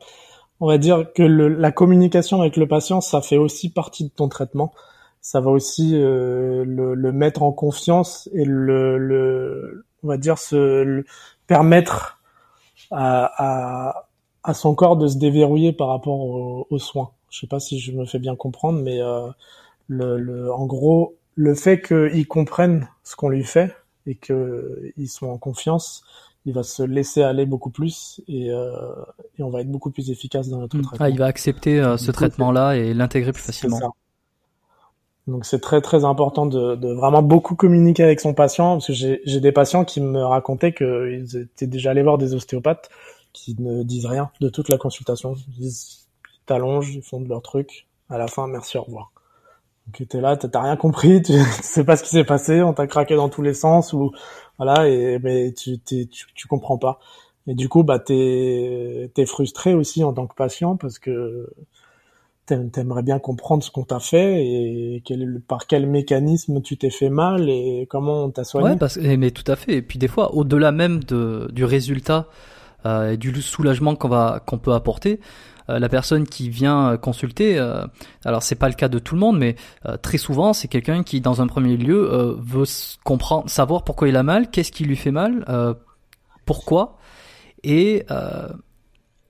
Speaker 1: on va dire que le, la communication avec le patient, ça fait aussi partie de ton traitement. Ça va aussi le, le, mettre en confiance et le, le on va dire se permettre à, à, son corps de se déverrouiller par rapport aux, soins. Je sais pas si je me fais bien comprendre, mais euh, le, le, en gros, le fait qu'ils comprennent ce qu'on lui fait et qu'ils sont en confiance, il va se laisser aller beaucoup plus et, euh, et on va être beaucoup plus efficace dans notre
Speaker 2: mmh.
Speaker 1: traitement.
Speaker 2: Ah, il va accepter euh, ce traitement-là et l'intégrer plus facilement.
Speaker 1: Donc c'est très très important de, de, vraiment beaucoup communiquer avec son patient parce que j'ai des patients qui me racontaient qu'ils étaient déjà allés voir des ostéopathes qui ne disent rien de toute la consultation. Ils disent ils t'allongent, ils font de leur truc. À la fin, merci, au revoir. Donc t'es là, t'as rien compris, tu, sais pas ce qui s'est passé, on t'a craqué dans tous les sens ou voilà et mais tu, tu, tu comprends pas. Et du coup bah t'es es frustré aussi en tant que patient parce que t'aimerais bien comprendre ce qu'on t'a fait et quel, par quel mécanisme tu t'es fait mal et comment on t'a soigné.
Speaker 2: Ouais, parce, mais tout à fait. Et puis des fois, au-delà même de, du résultat euh, et du soulagement qu'on va qu'on peut apporter, la personne qui vient consulter, euh, alors c'est pas le cas de tout le monde, mais euh, très souvent c'est quelqu'un qui, dans un premier lieu, euh, veut comprendre, savoir pourquoi il a mal, qu'est-ce qui lui fait mal, pourquoi, et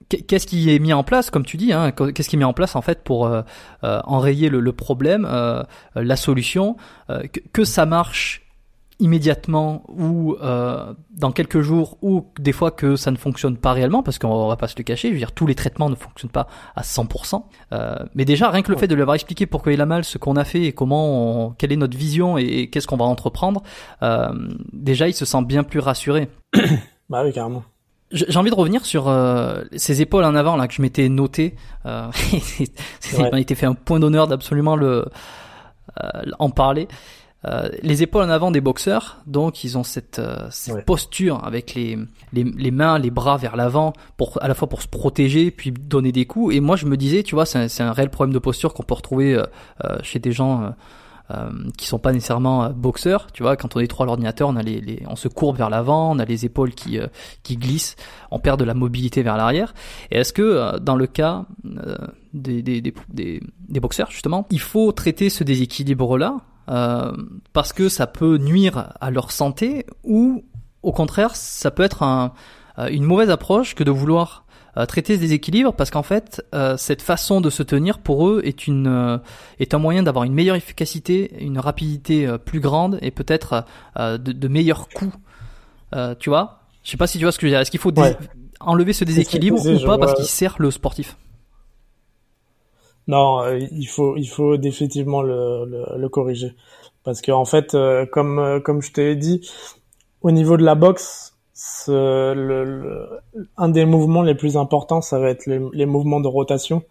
Speaker 2: qu'est-ce qui est mis en place, comme tu dis, hein, qu'est-ce qui est mis en place en fait pour euh, euh, enrayer le, problème, euh, la solution, que, ça marche immédiatement ou dans quelques jours ou des fois que ça ne fonctionne pas réellement parce qu'on va pas se le cacher, je veux dire tous les traitements ne fonctionnent pas à 100%. mais déjà rien que le fait de lui avoir expliqué pourquoi il a mal, ce qu'on a fait et comment, quelle est notre vision et, qu'est-ce qu'on va entreprendre, déjà il se sent bien plus rassuré.
Speaker 1: bah oui carrément.
Speaker 2: J'ai envie de revenir sur euh, ces épaules en avant là que je m'étais noté. Euh, il m'a été fait un point d'honneur d'absolument le euh, en parler. Euh, les épaules en avant des boxeurs, donc ils ont cette, euh, cette posture avec les, les, les, mains, les bras vers l'avant, pour à la fois pour se protéger puis donner des coups. Et moi je me disais, tu vois, c'est un, un réel problème de posture qu'on peut retrouver euh, chez des gens euh, qui sont pas nécessairement euh, boxeurs. Tu vois, quand on est trop à l'ordinateur, on a les, les, on se courbe vers l'avant, on a les épaules qui euh, qui glissent, on perd de la mobilité vers l'arrière. Et est-ce que dans le cas des, des, des, des, boxeurs justement, il faut traiter ce déséquilibre-là euh, parce que ça peut nuire à leur santé ou au contraire ça peut être un, une mauvaise approche que de vouloir euh, traiter ce déséquilibre parce qu'en fait euh, cette façon de se tenir pour eux est une euh, est un moyen d'avoir une meilleure efficacité, une rapidité plus grande et peut-être de, de, meilleurs coups. tu vois? Je sais pas si tu vois ce que je veux dire. Est-ce qu'il faut enlever ce déséquilibre ou pas parce qu'il sert le sportif?
Speaker 1: Non, il faut il faut définitivement le, le, le corriger parce que en fait, comme comme je t'ai dit, au niveau de la boxe, le, un des mouvements les plus importants, ça va être les, mouvements de rotation.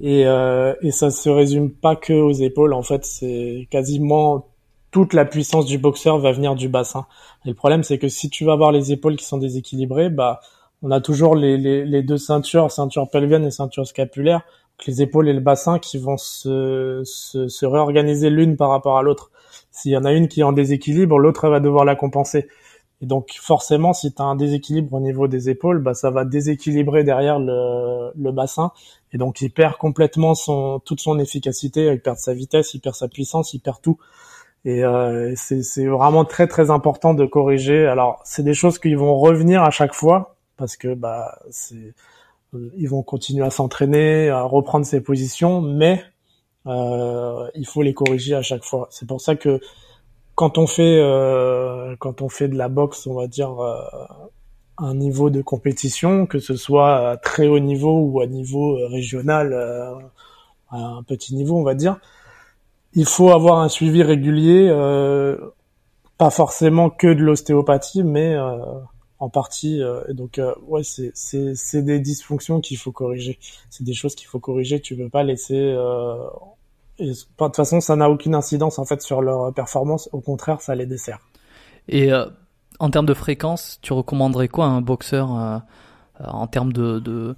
Speaker 1: Et, euh, et ça se résume pas que aux épaules. En fait, c'est quasiment toute la puissance du boxeur va venir du bassin. Et le problème, c'est que si tu vas avoir les épaules qui sont déséquilibrées, bah, on a toujours les, les, les deux ceintures, ceinture pelvienne et ceinture scapulaire, les épaules et le bassin qui vont se, se, se réorganiser l'une par rapport à l'autre. S'il y en a une qui est en déséquilibre, l'autre va devoir la compenser. Et donc forcément, si tu as un déséquilibre au niveau des épaules, bah, ça va déséquilibrer derrière le, le, bassin. Et donc il perd complètement son, toute son efficacité, il perd sa vitesse, il perd sa puissance, il perd tout. Et euh, c'est vraiment très très important de corriger. Alors c'est des choses qui vont revenir à chaque fois parce que bah c'est ils vont continuer à s'entraîner, à reprendre ses positions, mais euh, il faut les corriger à chaque fois. C'est pour ça que quand on fait euh, quand on fait de la boxe, on va dire euh, un niveau de compétition, que ce soit à très haut niveau ou à niveau euh, régional, à un petit niveau, on va dire, il faut avoir un suivi régulier, pas forcément que de l'ostéopathie, mais en partie. et donc ouais, c'est c'est c'est des dysfonctions qu'il faut corriger. C'est des choses qu'il faut corriger. Tu veux pas laisser. et de toute façon, ça n'a aucune incidence en fait sur leur performance. Au contraire, ça les dessert.
Speaker 2: Et en termes de fréquence, tu recommanderais quoi à un boxeur en termes de, de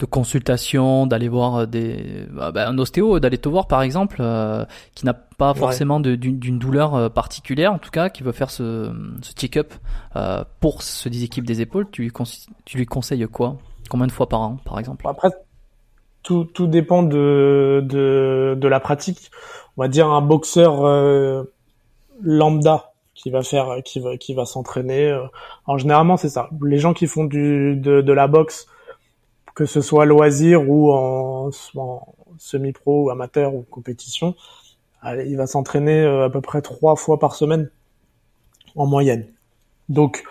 Speaker 2: de consultation, d'aller voir euh, des, bah, bah, un ostéo, d'aller te voir par exemple, euh, qui n'a pas forcément d'une douleur euh, particulière, en tout cas, qui veut faire ce, ce check-up pour ce déséquilibre des épaules, tu lui, tu lui conseilles quoi? Combien de fois par an, par exemple?
Speaker 1: Après, tout, tout dépend de, de, de, la pratique. On va dire un boxeur lambda qui va faire, qui va, qui va s'entraîner. en généralement, c'est ça. Les gens qui font du, de, de la boxe que ce soit loisir ou en, semi-pro ou amateur ou compétition, il va s'entraîner euh, à peu près trois fois par semaine en moyenne. Donc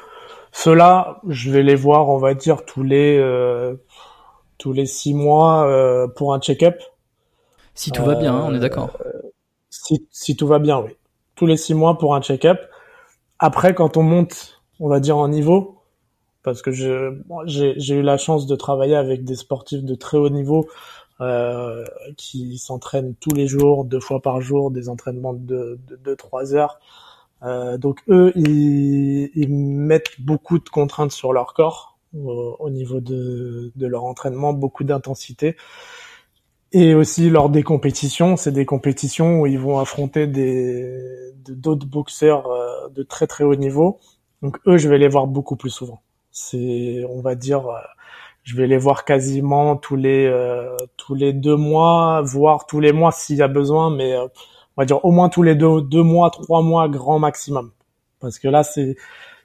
Speaker 1: ceux-là, je vais les voir, on va dire tous les euh, tous les six mois euh, pour un check-up.
Speaker 2: Si tout va bien, on est d'accord.
Speaker 1: Si, si tout va bien, oui. Tous les six mois pour un check-up. Après, quand on monte, on va dire en niveau, parce que j'ai eu la chance de travailler avec des sportifs de très haut niveau euh, qui s'entraînent tous les jours, deux fois par jour, des entraînements de de, trois heures. Euh, donc eux, ils, mettent beaucoup de contraintes sur leur corps au, niveau de, leur entraînement, beaucoup d'intensité. Et aussi lors des compétitions, c'est des compétitions où ils vont affronter d'autres boxeurs euh, de très très haut niveau. Donc eux, je vais les voir beaucoup plus souvent. C'est, on va dire, euh, je vais les voir quasiment tous les euh, tous les deux mois, voire tous les mois s'il y a besoin, mais euh, on va dire au moins tous les deux deux mois, trois mois grand maximum, parce que là c'est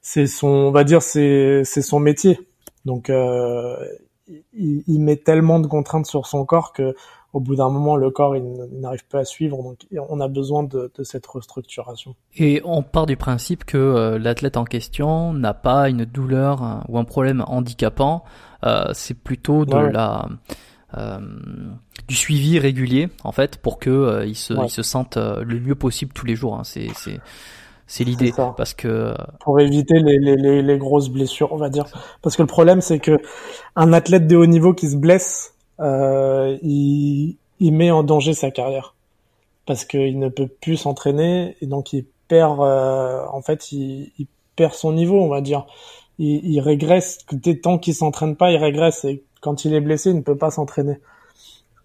Speaker 1: c'est son, on va dire c'est c'est son métier, donc il, il, met tellement de contraintes sur son corps que au bout d'un moment, le corps il, n'arrive pas à suivre, donc on a besoin de, de, cette restructuration.
Speaker 2: Et on part du principe que euh, l'athlète en question n'a pas une douleur euh, ou un problème handicapant, euh, c'est plutôt de la euh, du suivi régulier en fait pour que il se il se sente le mieux possible tous les jours. Hein. C'est c'est c'est l'idée parce que
Speaker 1: pour éviter les, les, les, grosses blessures, on va dire. Parce que le problème, c'est que un athlète de haut niveau qui se blesse, euh, il, il, met en danger sa carrière parce qu'il ne peut plus s'entraîner et donc il perd, euh, en fait, il, il, perd son niveau, on va dire. Il, il régresse. Tant qu'il s'entraîne pas, il régresse et quand il est blessé, il ne peut pas s'entraîner.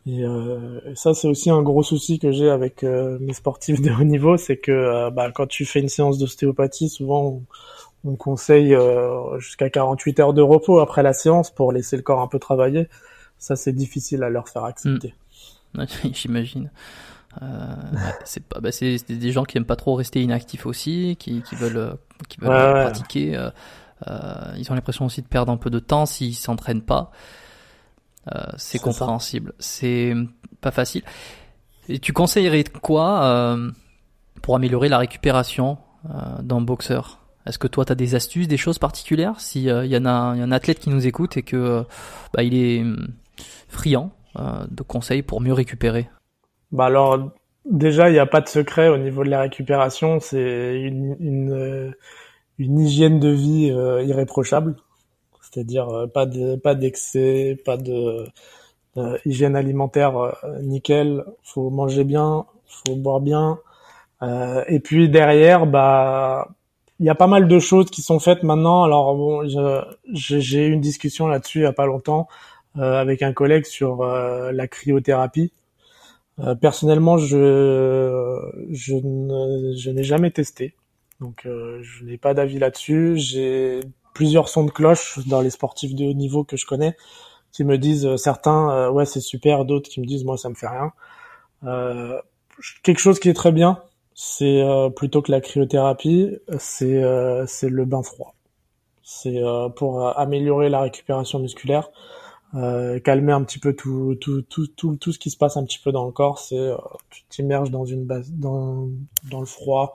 Speaker 1: Et, euh, ça, c'est aussi un gros souci que j'ai avec euh, mes sportifs de haut niveau, c'est que euh, bah, quand tu fais une séance d'ostéopathie, souvent on, on conseille jusqu'à 48 heures de repos après la séance pour laisser le corps un peu travailler ça c'est difficile à leur faire accepter.
Speaker 2: Hmm. J'imagine. Euh, c'est pas, bah, c'est des gens qui aiment pas trop rester inactifs aussi, qui, qui veulent, qui veulent pratiquer. Euh, euh, ils ont l'impression aussi de perdre un peu de temps s'ils s'entraînent pas. Euh, c'est compréhensible. C'est pas facile. Et tu conseillerais quoi euh, pour améliorer la récupération euh, d'un boxeur? Est-ce que toi, tu as des astuces, des choses particulières? S'il y, y, en a, y a un athlète qui nous écoute et que bah, il est friand euh, de conseils pour mieux récupérer.
Speaker 1: Bah alors déjà il n'y a pas de secret au niveau de la récupération, c'est une, une, euh, une, hygiène de vie euh, irréprochable, c'est-à-dire pas de pas d'excès, pas de hygiène alimentaire nickel, faut manger bien, faut boire bien, et puis derrière bah il y a pas mal de choses qui sont faites maintenant. Alors bon, j'ai eu une discussion là-dessus il y a pas longtemps. euh, avec un collègue sur euh, la cryothérapie. Euh, personnellement, je je je n'ai jamais testé, donc je n'ai pas d'avis là-dessus. J'ai plusieurs sons de cloche dans les sportifs de haut niveau que je connais qui me disent certains ouais c'est super, d'autres qui me disent moi ça me fait rien. Euh, quelque chose qui est très bien, c'est plutôt que la cryothérapie, c'est c'est le bain froid. C'est pour améliorer la récupération musculaire. Euh, calmer un petit peu tout, tout, tout, tout, tout ce qui se passe un petit peu dans le corps. C'est euh, tu t'immerges dans une base, dans, dans le froid.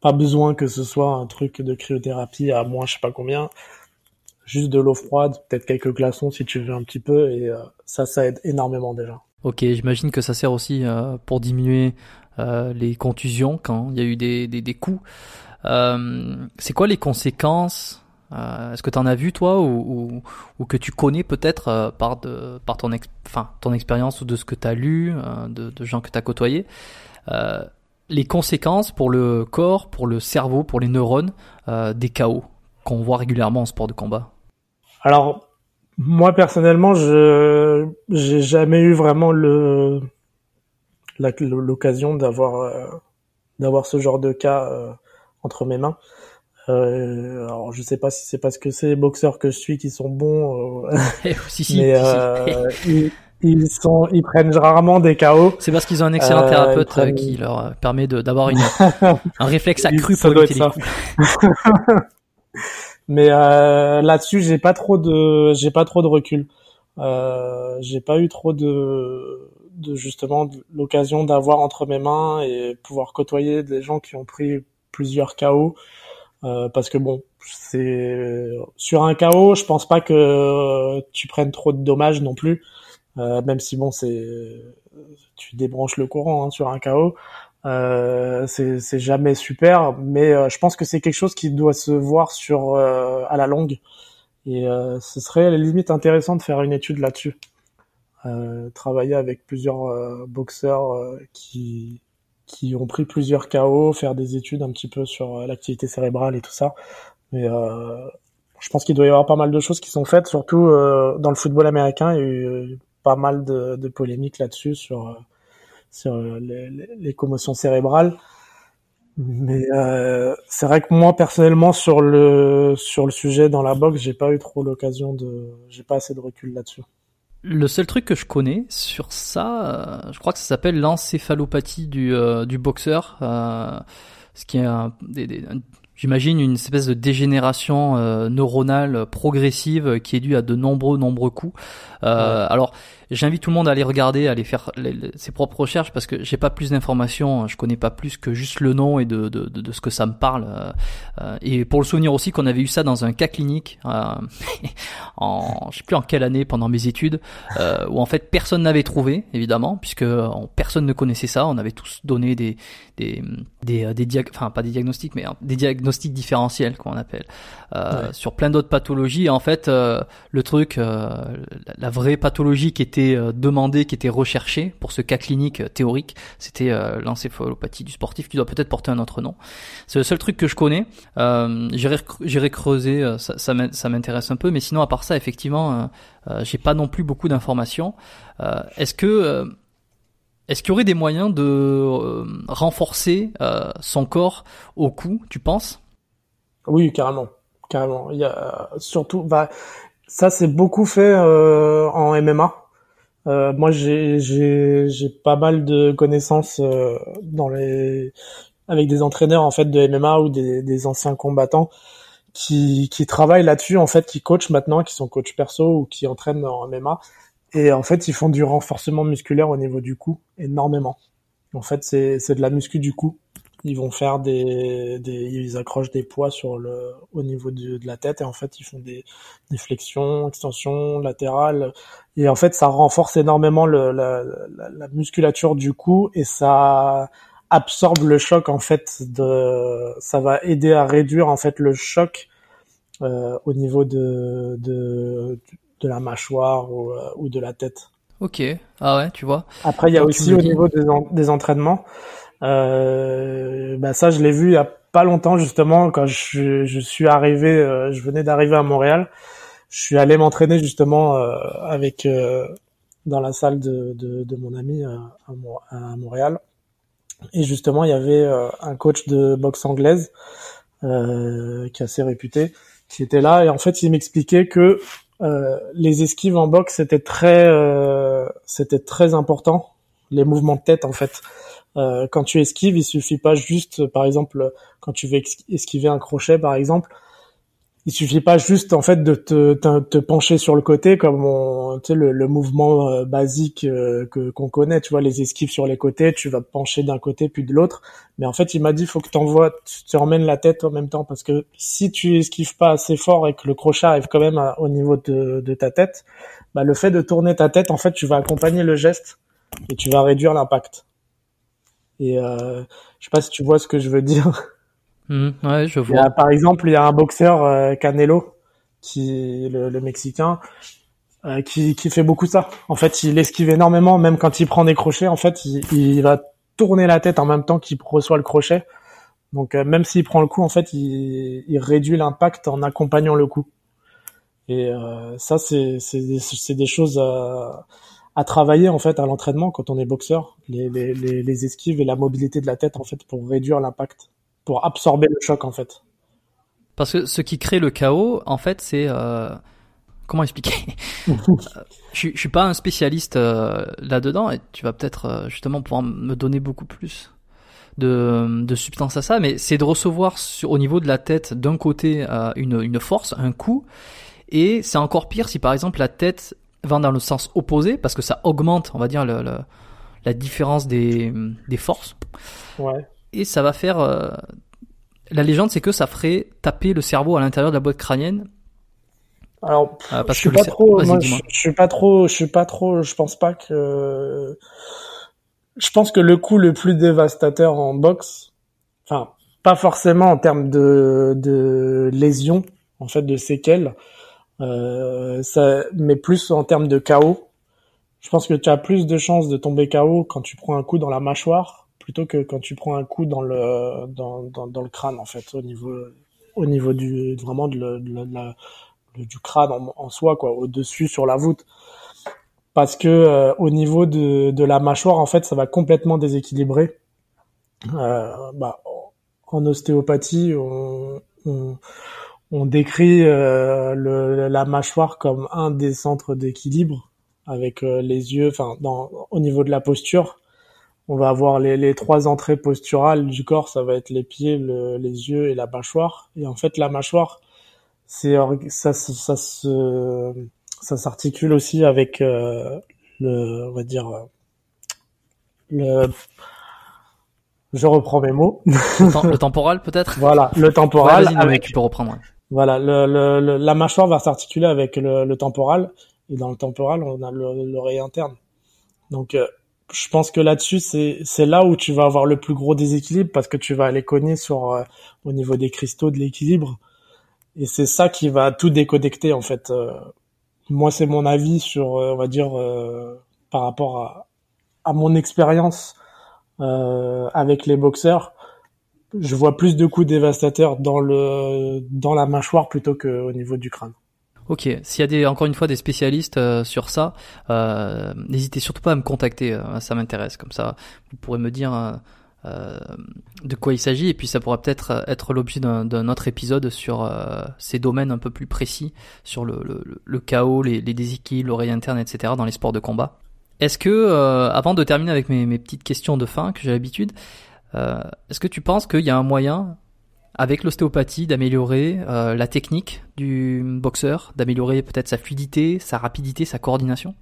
Speaker 1: Pas besoin que ce soit un truc de cryothérapie à moins je sais pas combien. Juste de l'eau froide, peut-être quelques glaçons si tu veux un petit peu, et euh, ça, ça aide énormément déjà.
Speaker 2: Ok, j'imagine que ça sert aussi pour diminuer les contusions quand il y a eu des, des, des coups. c'est quoi les conséquences Est-ce que tu en as vu toi ou, que tu connais peut-être par, de, par ton, ton expérience ou de ce que tu as lu, de, de, gens que tu as côtoyés les conséquences pour le corps, pour le cerveau, pour les neurones des chaos qu'on voit régulièrement en sport de combat?
Speaker 1: Alors, moi personnellement, je j'ai jamais eu vraiment l'occasion d'avoir euh, d'avoir ce genre de cas euh, entre mes mains. Euh, alors je sais pas si c'est parce que c'est les boxeurs que je suis qui sont bons, euh, mais ils, ils, sont ils prennent rarement des KO.
Speaker 2: C'est parce qu'ils ont un excellent thérapeute qui leur permet d'avoir un réflexe accru pour éviter les coups.
Speaker 1: Mais euh, là-dessus, j'ai pas trop de, j'ai pas trop de recul. Euh, j'ai pas eu trop de, de justement l'occasion d'avoir entre mes mains et pouvoir côtoyer des gens qui ont pris plusieurs KO. Euh, parce que bon, c'est sur un KO, je pense pas que tu prennes trop de dommages non plus. Euh, même si bon, c'est tu débranches le courant hein, sur un KO. Euh, c'est jamais super, mais euh, je pense que c'est quelque chose qui doit se voir sur euh, à la longue. Et euh, ce serait à la limite intéressant de faire une étude là-dessus. travailler avec plusieurs boxeurs qui qui ont pris plusieurs KO, faire des études un petit peu sur l'activité cérébrale et tout ça. Mais je pense qu'il doit y avoir pas mal de choses qui sont faites, surtout dans le football américain. Il y a eu pas mal de, polémiques là-dessus sur sur les, les, commotions cérébrales. Mais euh, c'est vrai que moi personnellement sur le sur le sujet dans la boxe, j'ai pas eu trop l'occasion de, j'ai pas assez de recul là-dessus.
Speaker 2: Le seul truc que je connais sur ça, euh, je crois que ça s'appelle l'encéphalopathie du euh, du boxeur, euh, ce qui est un, des, des, j'imagine une espèce de dégénération euh, neuronale progressive qui est due à de nombreux nombreux coups. Euh, Alors J'invite tout le monde à aller regarder, à aller faire ses propres recherches parce que j'ai pas plus d'informations, je connais pas plus que juste le nom et de, de, de, ce que ça me parle. Euh, euh, et pour le souvenir aussi qu'on avait eu ça dans un cas clinique, euh, en je sais plus en quelle année pendant mes études, où en fait personne n'avait trouvé évidemment puisque personne ne connaissait ça. On avait tous donné des des des, des enfin pas des diagnostics mais des diagnostics différentiels qu'on appelle sur plein d'autres pathologies. Et en fait le truc, la vraie pathologie qui était euh, demandé, qui était recherché pour ce cas clinique euh, théorique, c'était euh, l'encéphalopathie du sportif, qui doit peut-être porter un autre nom. C'est le seul truc que je connais. Euh, J'irai creuser, ça, ça m'intéresse un peu, mais sinon à part ça, effectivement, j'ai pas non plus beaucoup d'informations. Est-ce que est-ce qu'il y aurait des moyens de renforcer son corps au coup, tu penses?
Speaker 1: Oui, carrément, carrément. Il y a surtout, bah, ça c'est beaucoup fait en MMA. Euh, moi, j'ai pas mal de connaissances euh, dans les avec des entraîneurs en fait de MMA ou des, des anciens combattants qui qui travaillent là-dessus en fait, qui coachent maintenant, qui sont coachs perso ou qui entraînent en MMA et en fait ils font du renforcement musculaire au niveau du cou énormément. En fait, c'est de la muscu du cou ils vont faire des, des, ils accrochent des poids sur le au niveau de, de la tête et en fait ils font des, des flexions, extensions latérales et en fait ça renforce énormément le, la, la, la, musculature du cou et ça absorbe le choc en fait de ça va aider à réduire en fait le choc euh, au niveau de, de de la mâchoire ou, euh, ou de la tête.
Speaker 2: Ok, ah ouais, tu vois.
Speaker 1: Après, il y a aussi au niveau des, des entraînements, euh, bah ça, je l'ai vu il y a pas longtemps justement quand je, je suis arrivé, euh, je venais d'arriver à Montréal. Je suis allé m'entraîner justement euh, avec euh, dans la salle de, de, de mon ami à, à, Montréal. Et justement, il y avait un coach de boxe anglaise qui est assez réputé, qui était là. Et en fait, il m'expliquait que les esquives en boxe c'était très, c'était très important. Les mouvements de tête en fait. Euh, quand tu esquives, il suffit pas juste, par exemple, quand tu veux esquiver un crochet, par exemple, il suffit pas juste en fait de te, pencher sur le côté comme on, le, mouvement euh, basique euh, que qu'on connaît, tu vois, les esquives sur les côtés, tu vas pencher d'un côté puis de l'autre. Mais en fait, il m'a dit, faut que t'envoies, tu, emmènes la tête en même temps parce que si tu esquives pas assez fort et que le crochet arrive quand même au niveau de, de ta tête, bah le fait de tourner ta tête, en fait, tu vas accompagner le geste et tu vas réduire l'impact. Et euh, je sais pas si tu vois ce que je veux dire.
Speaker 2: Mmh, ouais, je vois.
Speaker 1: par exemple, il y a un boxeur Canelo, qui le, le Mexicain, qui, qui fait beaucoup ça. En fait, il esquive énormément, même quand il prend des crochets. En fait, il, il va tourner la tête en même temps qu'il reçoit le crochet. Donc euh, même s'il prend le coup, en fait, il, il réduit l'impact en accompagnant le coup. Et euh, ça, c'est c'est des choses à, à, travailler en fait à l'entraînement quand on est boxeur, les, les, les, esquives et la mobilité de la tête en fait pour réduire l'impact, pour absorber le choc en fait.
Speaker 2: Parce que ce qui crée le chaos, en fait, c'est euh, comment expliquer? Je, je suis pas un spécialiste euh, là-dedans et tu vas peut-être euh, justement pouvoir me donner beaucoup plus de, de substance à ça, mais c'est de recevoir sur, au niveau de la tête d'un côté euh, une, une force, un coup, et c'est encore pire si par exemple la tête va dans le sens opposé parce que ça augmente, on va dire, le, la différence des, des forces.
Speaker 1: Ouais.
Speaker 2: Et ça va faire. la légende, c'est que ça ferait taper le cerveau à l'intérieur de la boîte crânienne
Speaker 1: alors, euh, je suis pas trop, je, suis pas trop, je suis pas trop, je pense pas que, je pense que le coup le plus dévastateur en boxe, enfin, pas forcément en termes de, de lésions, en fait, de séquelles, euh, ça, mais plus en termes de chaos. Je pense que tu as plus de chances de tomber KO quand tu prends un coup dans la mâchoire plutôt que quand tu prends un coup dans le dans, dans, le crâne en fait au niveau au niveau du vraiment de, du crâne en, soi, quoi, au-dessus sur la voûte. Parce que euh, au niveau de, de la mâchoire, en fait, ça va complètement déséquilibrer. Euh, bah, en ostéopathie, on, on, décrit euh, la mâchoire comme un des centres d'équilibre avec les yeux, enfin, au niveau de la posture. On va avoir les, les, trois entrées posturales du corps, ça va être les pieds, le, les yeux et la mâchoire. Et en fait, la mâchoire, c'est ça, ça, se ça s'articule aussi avec euh, le on va dire euh, le je reprends mes mots.
Speaker 2: Le, temporal peut-être?
Speaker 1: Voilà le temporal
Speaker 2: avec tu peux reprendre
Speaker 1: voilà le, le, la mâchoire va s'articuler avec le, temporal. Et dans le temporal on a l'oreille interne. Donc euh, je pense que là-dessus c'est c'est là où tu vas avoir le plus gros déséquilibre parce que tu vas aller cogner sur au niveau des cristaux de l'équilibre et c'est ça qui va tout déconnecter en fait. Euh, moi, c'est mon avis sur, euh, on va dire, euh, par rapport à, à mon expérience avec les boxeurs. Je vois plus de coups dévastateurs dans le dans la mâchoire plutôt qu'au niveau du crâne.
Speaker 2: Ok, s'il y a des, encore une fois des spécialistes sur ça, euh, n'hésitez surtout pas à me contacter, ça m'intéresse. Comme ça, vous pourrez me dire euh, de quoi il s'agit et puis ça pourra peut-être être l'objet d'un autre épisode sur euh, ces domaines un peu plus précis sur le, le, le chaos, les, les déséquilibres, l'oreille interne, etc. dans les sports de combat. Est-ce que, euh, avant de terminer avec mes, mes, petites questions de fin que j'ai l'habitude, est-ce que tu penses qu'il y a un moyen avec l'ostéopathie d'améliorer la technique du boxeur, d'améliorer peut-être sa fluidité, sa rapidité, sa coordination?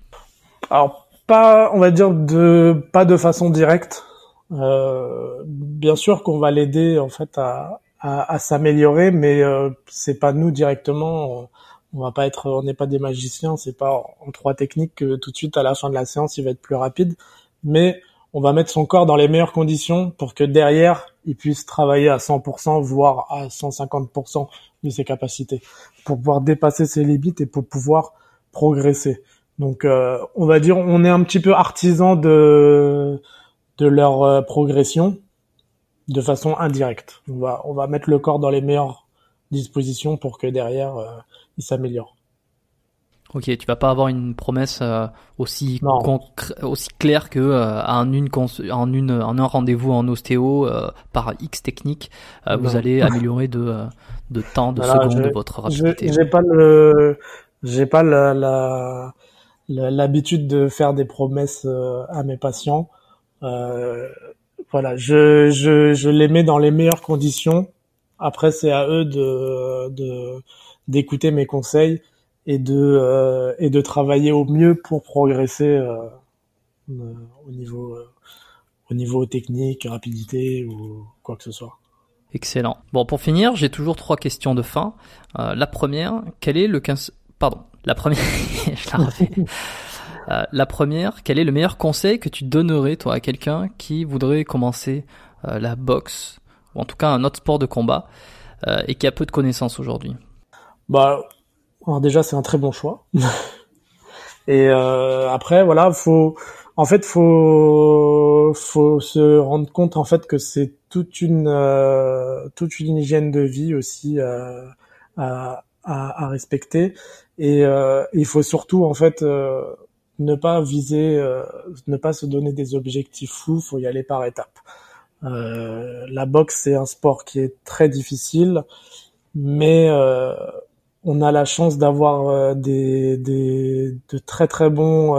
Speaker 1: Alors pas, on va dire de pas de façon directe euh, bien sûr qu'on va l'aider en fait à, à, à s'améliorer, mais euh, c'est pas nous directement. On, va pas être, on n'est pas des magiciens. C'est pas en trois techniques que tout de suite à la fin de la séance il va être plus rapide, mais on va mettre son corps dans les meilleures conditions pour que derrière il puisse travailler à 100%, voire à 150% de ses capacités, pour pouvoir dépasser ses limites et pour pouvoir progresser. Donc, euh, on va dire, on est un petit peu artisan de leur euh, progression de façon indirecte. On va, on va mettre le corps dans les meilleures dispositions pour que derrière, euh, il s'améliore.
Speaker 2: Ok, tu vas pas avoir une promesse euh, aussi aussi claire que en une en une en un rendez-vous en ostéo par X technique, vous allez améliorer de de temps de secondes de votre rapidité.
Speaker 1: J'ai pas le j'ai pas la l'habitude de faire des promesses à mes patients. Euh, voilà, je, je, je les mets dans les meilleures conditions. Après, c'est à eux de, de d'écouter mes conseils et de euh, et de travailler au mieux pour progresser euh, euh au niveau euh, au niveau technique, rapidité ou quoi que ce soit.
Speaker 2: Excellent. Bon, pour finir, j'ai toujours trois questions de fin. Euh, la première, quel est le 15... Pardon, la première, je la refais. Euh, la première, quel est le meilleur conseil que tu donnerais toi à quelqu'un qui voudrait commencer euh, la boxe ou en tout cas un autre sport de combat, et qui a peu de connaissances aujourd'hui?
Speaker 1: Bah, alors déjà c'est un très bon choix. et après voilà, faut en fait, faut faut se rendre compte en fait que c'est toute une euh, toute une hygiène de vie aussi euh, à, à, à, respecter et euh, il faut surtout en fait euh, ne pas viser, euh, ne pas se donner des objectifs fous, faut y aller par étapes. la boxe c'est un sport qui est très difficile, mais on a la chance d'avoir des, des, de très très bons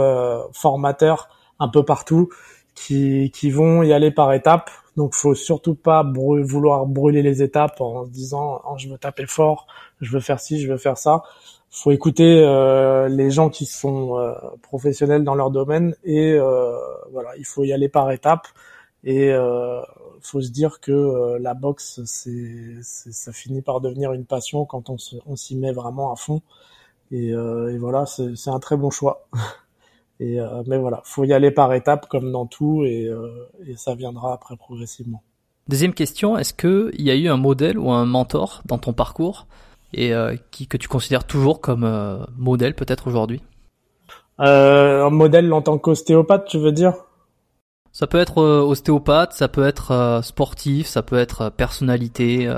Speaker 1: formateurs un peu partout qui, qui vont y aller par étapes. Donc, faut surtout pas vouloir brûler les étapes en se disant oh, je veux taper fort, je veux faire ci, je veux faire ça. Faut écouter euh, les gens qui sont euh, professionnels dans leur domaine et euh, voilà, il faut y aller par étapes et euh, faut se dire que la boxe, c'est, ça finit par devenir une passion quand on, s'y met vraiment à fond. Et, et voilà, c'est un très bon choix. Et, euh, mais voilà, faut y aller par étapes comme dans tout et, euh, et ça viendra après progressivement.
Speaker 2: Deuxième question, est-ce qu'il y a eu un modèle ou un mentor dans ton parcours et euh, qui, que tu considères toujours comme euh, modèle peut-être aujourd'hui?
Speaker 1: Euh, Un modèle en tant qu'ostéopathe, tu veux dire?
Speaker 2: Ça peut être ostéopathe, ça peut être sportif, ça peut être personnalité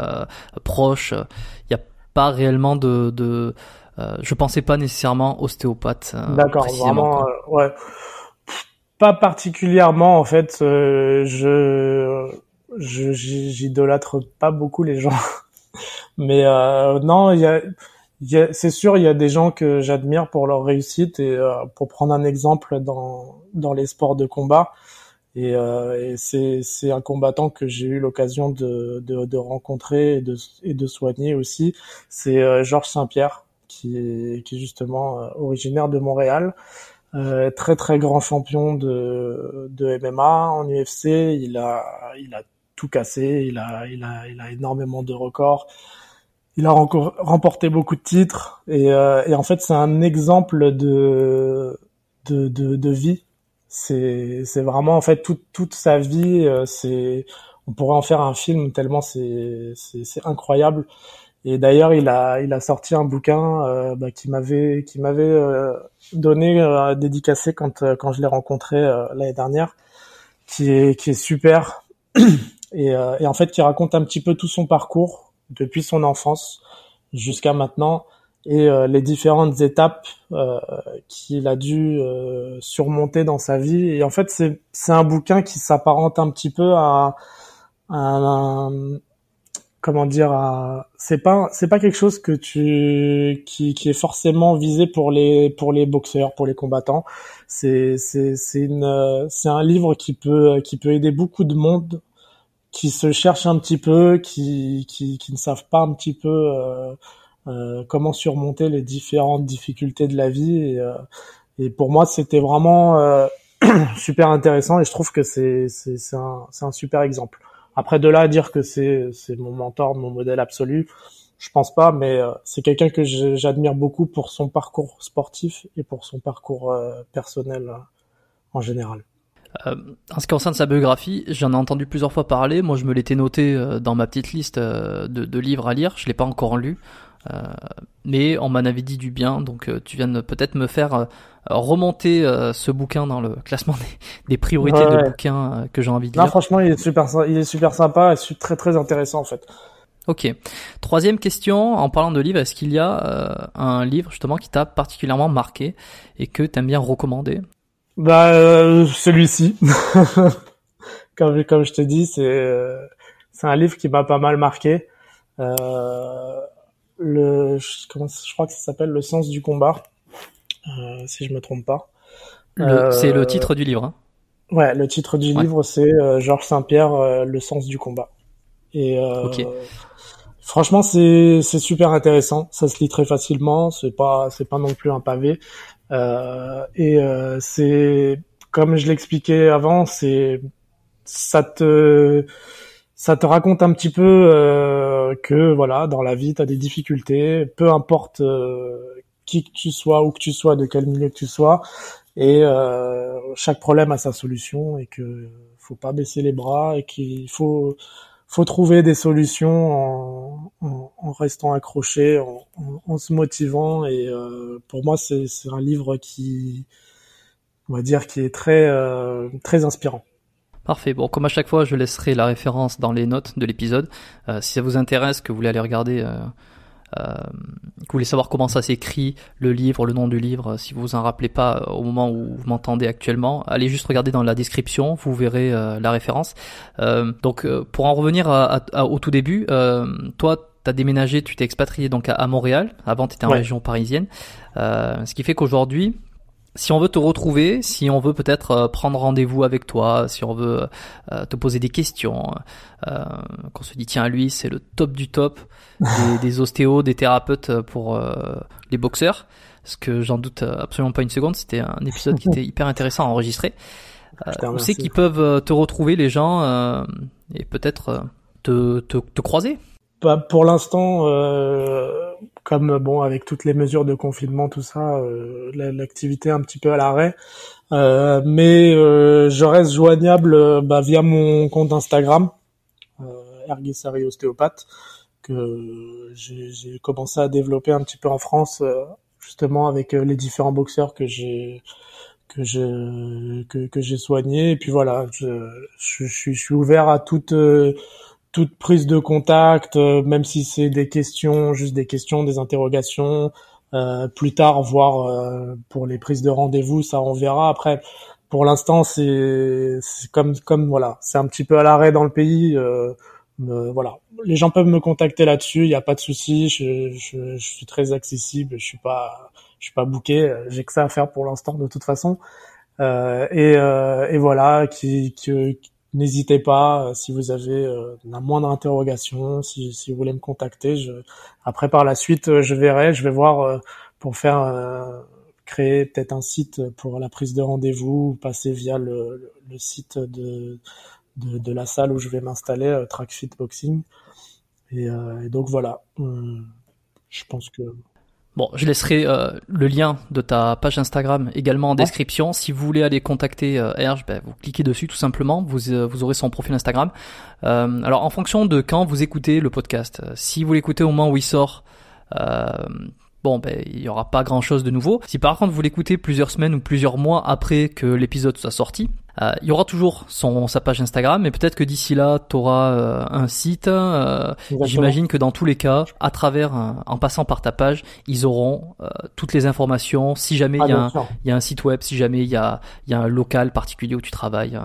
Speaker 2: proche. Il n'y a pas réellement de, de euh, je pensais pas nécessairement ostéopathe.
Speaker 1: Euh, D'accord, vraiment, euh, ouais. Pas particulièrement en fait. je j'idolâtre pas beaucoup les gens, mais non, il y a, y a c'est sûr, il y a des gens que j'admire pour leur réussite et pour prendre un exemple dans dans les sports de combat. Et, euh, et c'est, c'est un combattant que j'ai eu l'occasion de, de, de, rencontrer et de, et de soigner aussi. C'est Georges Saint-Pierre qui est, qui est justement euh, originaire de Montréal. Euh, très très grand champion de, de MMA en UFC. Il a, il a tout cassé. Il a, il a, il a énormément de records. Il a remporté beaucoup de titres et, euh, et en fait c'est un exemple de, de, de vie. C'est vraiment en fait toute sa vie. Euh, on pourrait en faire un film tellement c'est incroyable. Et d'ailleurs, il a, sorti un bouquin euh, bah, qui m'avait, euh, donné euh, dédicacé quand, je l'ai rencontré l'année dernière, qui est, qui est super et, et en fait qui raconte un petit peu tout son parcours depuis son enfance jusqu'à maintenant et les différentes étapes qu'il a dû surmonter dans sa vie. Et en fait, c'est, un bouquin qui s'apparente un petit peu à, à un, comment dire c'est pas c'est pas quelque chose que tu qui, qui est forcément visé pour les pour les boxeurs pour les combattants c'est c'est c'est une c'est un livre qui peut qui peut aider beaucoup de monde qui se cherchent un petit peu qui qui, qui ne savent pas un petit peu euh, euh, comment surmonter les différentes difficultés de la vie et, euh, et pour moi c'était vraiment euh, super intéressant et je trouve que c'est c'est un un super exemple après de là à dire que c'est c'est mon mentor, mon modèle absolu, je pense pas, mais euh, c'est quelqu'un que j'admire beaucoup pour son parcours sportif et pour son parcours euh, personnel euh, en général.
Speaker 2: en ce qui concerne sa biographie, j'en ai entendu plusieurs fois parler. Moi, je me l'étais noté dans ma petite liste de, de, livres à lire. Je l'ai pas encore lu. Euh, mais on m'en avait dit du bien, donc euh, tu viens de peut-être me faire euh, remonter ce bouquin dans le classement des, priorités de bouquins que j'ai envie de lire.
Speaker 1: Non, franchement, il est super, il est super sympa et très très intéressant en fait.
Speaker 2: Ok. Troisième question, en parlant de livres, est-ce qu'il y a un livre justement qui t'a particulièrement marqué et que t'aimes bien recommander?
Speaker 1: Bah celui-ci. comme comme je te dis, c'est c'est un livre qui m'a pas mal marqué. Euh, le, je, comment, je crois que ça s'appelle Le sens du combat, euh, si je me trompe pas.
Speaker 2: c'est le euh, titre du livre. Hein.
Speaker 1: Ouais, le titre du livre c'est euh, Georges Saint-Pierre, euh, Le sens du combat. Et franchement, c'est c'est super intéressant. Ça se lit très facilement. C'est pas c'est pas non plus un pavé. et c'est comme je l'expliquais avant, c'est ça te ça te raconte un petit peu euh, que voilà, dans la vie, tu as des difficultés, peu importe euh, qui que tu sois, où que tu sois, de quel milieu que tu sois, et euh, chaque problème a sa solution et que faut pas baisser les bras et qu'il faut faut trouver des solutions en, en, restant accroché, en, en, se motivant. Et euh, pour moi, c'est un livre qui, on va dire, qui est très euh, très inspirant.
Speaker 2: Parfait. Bon, comme à chaque fois, je laisserai la référence dans les notes de l'épisode. Euh, si ça vous intéresse, que vous voulez aller regarder, euh, euh, que vous voulez savoir comment ça s'écrit, le livre, le nom du livre, si vous vous en rappelez pas au moment où vous m'entendez actuellement, allez juste regarder dans la description, vous verrez la référence. donc, pour en revenir au tout début, toi, t'as déménagé, tu t'es expatrié donc à, Montréal. Avant, tu étais en région parisienne. ce qui fait qu'aujourd'hui, si on veut te retrouver, si on veut peut-être euh, prendre rendez-vous avec toi, si on veut euh, te poser des questions, euh, qu'on se dit tiens lui c'est le top du top des, des ostéos, des thérapeutes pour les boxeurs, ce que j'en doute absolument pas une seconde, c'était un épisode qui était hyper intéressant à enregistrer. on sait qu'ils peuvent te retrouver les gens et peut-être te, te, te, croiser.
Speaker 1: Bah, pour l'instant, comme bon avec toutes les mesures de confinement, tout ça, euh, l'activité un petit peu à l'arrêt. Euh, mais euh, je reste joignable bah, via mon compte Instagram, Erguissari Ostéopathe, que j'ai commencé à développer un petit peu en France, justement avec les différents boxeurs que j'ai que je que, que j'ai soigné et puis voilà je, je, je, suis ouvert à toute toute prise de contact, euh, même si c'est des questions, juste des questions, des interrogations, euh, plus tard, voire euh, pour les prises de rendez-vous, ça on verra. Après, pour l'instant, c'est comme comme voilà, c'est un petit peu à l'arrêt dans le pays. voilà, les gens peuvent me contacter là-dessus, il n'y a pas de souci. Je, je, je, suis très accessible, je suis pas je suis pas bouqué, j'ai que ça à faire pour l'instant de toute façon. et, et voilà, qui, qui N'hésitez pas euh, si vous avez euh, la moindre interrogation, si, vous voulez me contacter. Après, par la suite, euh, je verrai, je vais voir pour faire créer peut-être un site pour la prise de rendez-vous, passer via le, site de, la salle où je vais m'installer, Trackfit Boxing. Et, donc voilà, je pense que
Speaker 2: Bon, je laisserai euh, le lien de ta page Instagram également en description. Si vous voulez aller contacter euh, Erge, ben, vous cliquez dessus tout simplement. Vous, euh, vous aurez son profil Instagram. Euh, alors, en fonction de quand vous écoutez le podcast, si vous l'écoutez au moment où il sort, bon, ben, il y aura pas grand chose de nouveau. Si par contre vous l'écoutez plusieurs semaines ou plusieurs mois après que l'épisode soit sorti, euh, il y aura toujours son, sa page Instagram, mais peut-être que d'ici là, tu auras euh, un site. Euh, j'imagine que dans tous les cas, à travers, en passant par ta page, ils auront toutes les informations. Si jamais il y, a ah, un, site web, si jamais il y a, y a un local particulier où tu travailles,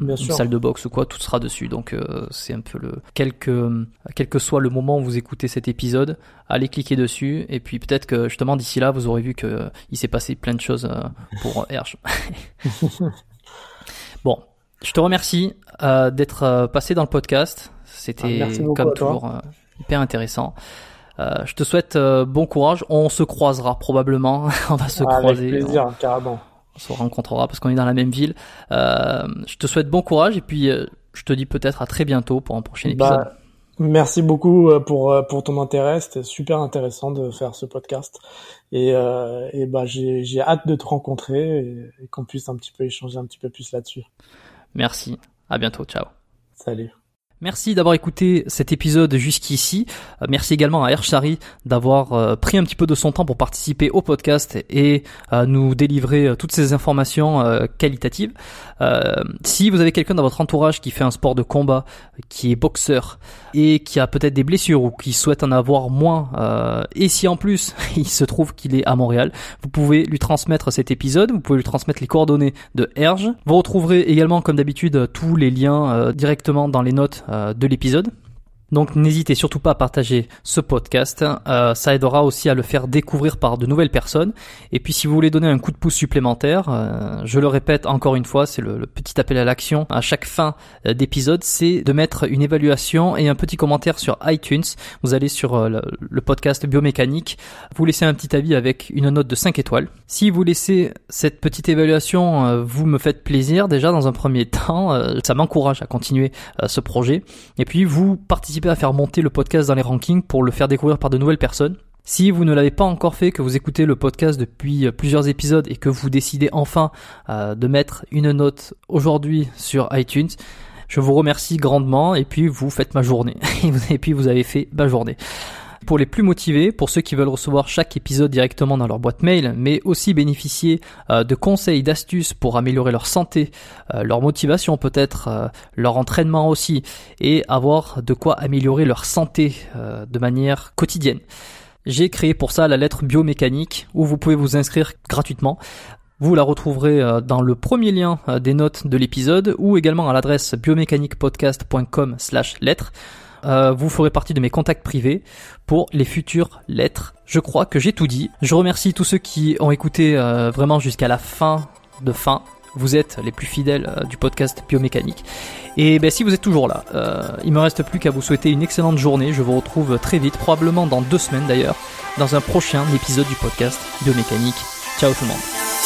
Speaker 2: une salle de boxe ou quoi, tout sera dessus. Donc c'est un peu le quel que, quel que soit le moment où vous écoutez cet épisode, allez cliquer dessus et puis peut-être que justement d'ici là vous aurez vu que il s'est passé plein de choses pour Herge. Bon, je te remercie euh, d'être euh, passé dans le podcast. C'était ah, comme toujours euh, hyper intéressant. je te souhaite bon courage. On se croisera probablement. on va se ah, croiser.
Speaker 1: Avec plaisir, carrément.
Speaker 2: On se rencontrera parce qu'on est dans la même ville. je te souhaite bon courage et puis je te dis peut-être à très bientôt pour un prochain bah, épisode.
Speaker 1: Merci beaucoup pour pour ton intérêt. C'était super intéressant de faire ce podcast. Et, euh, et bah, j'ai hâte de te rencontrer et, qu'on puisse un petit peu échanger un petit peu plus là-dessus.
Speaker 2: Merci. À bientôt. Ciao.
Speaker 1: Salut.
Speaker 2: Merci d'avoir écouté cet épisode jusqu'ici. Euh, merci également à Ershari d'avoir euh, pris un petit peu de son temps pour participer au podcast et euh, nous délivrer toutes ces informations qualitatives. Si vous avez quelqu'un dans votre entourage qui fait un sport de combat, qui est boxeur et qui a peut-être des blessures ou qui souhaite en avoir moins, et si en plus il se trouve qu'il est à Montréal, vous pouvez lui transmettre cet épisode, vous pouvez lui transmettre les coordonnées de Erge. Vous retrouverez également comme d'habitude tous les liens directement dans les notes euh, de l'épisode. Donc n'hésitez surtout pas à partager ce podcast, euh, ça aidera aussi à le faire découvrir par de nouvelles personnes. Et puis si vous voulez donner un coup de pouce supplémentaire, euh, je le répète encore une fois, c'est le, petit appel à l'action à chaque fin euh, d'épisode, c'est de mettre une évaluation et un petit commentaire sur iTunes. Vous allez sur le, podcast biomécanique, vous laissez un petit avis avec une note de 5 étoiles. Si vous laissez cette petite évaluation, vous me faites plaisir déjà dans un premier temps, ça m'encourage à continuer ce projet. Et puis vous participez à faire monter le podcast dans les rankings pour le faire découvrir par de nouvelles personnes. Si vous ne l'avez pas encore fait, que vous écoutez le podcast depuis euh, plusieurs épisodes et que vous décidez enfin euh, de mettre une note aujourd'hui sur iTunes, Je vous remercie grandement et puis vous faites ma journée. et puis vous avez fait ma journée. Pour les plus motivés, pour ceux qui veulent recevoir chaque épisode directement dans leur boîte mail, mais aussi bénéficier euh, de conseils, d'astuces pour améliorer leur santé, euh, leur motivation peut-être, euh, leur entraînement aussi, et avoir de quoi améliorer leur santé de manière quotidienne. J'ai créé pour ça la lettre biomécanique où vous pouvez vous inscrire gratuitement. Vous la retrouverez dans le premier lien des notes de l'épisode ou également à l'adresse biomécaniquepodcast.com slash lettre. Euh, vous ferez partie de mes contacts privés pour les futures lettres. Je crois que j'ai tout dit. Je remercie tous ceux qui ont écouté euh, vraiment jusqu'à la fin de fin. Vous êtes les plus fidèles euh, du podcast Biomécanique. Et ben, si vous êtes toujours là, il me reste plus qu'à vous souhaiter une excellente journée. Je vous retrouve très vite, probablement dans deux semaines d'ailleurs, dans un prochain épisode du podcast Biomécanique. Ciao tout le monde.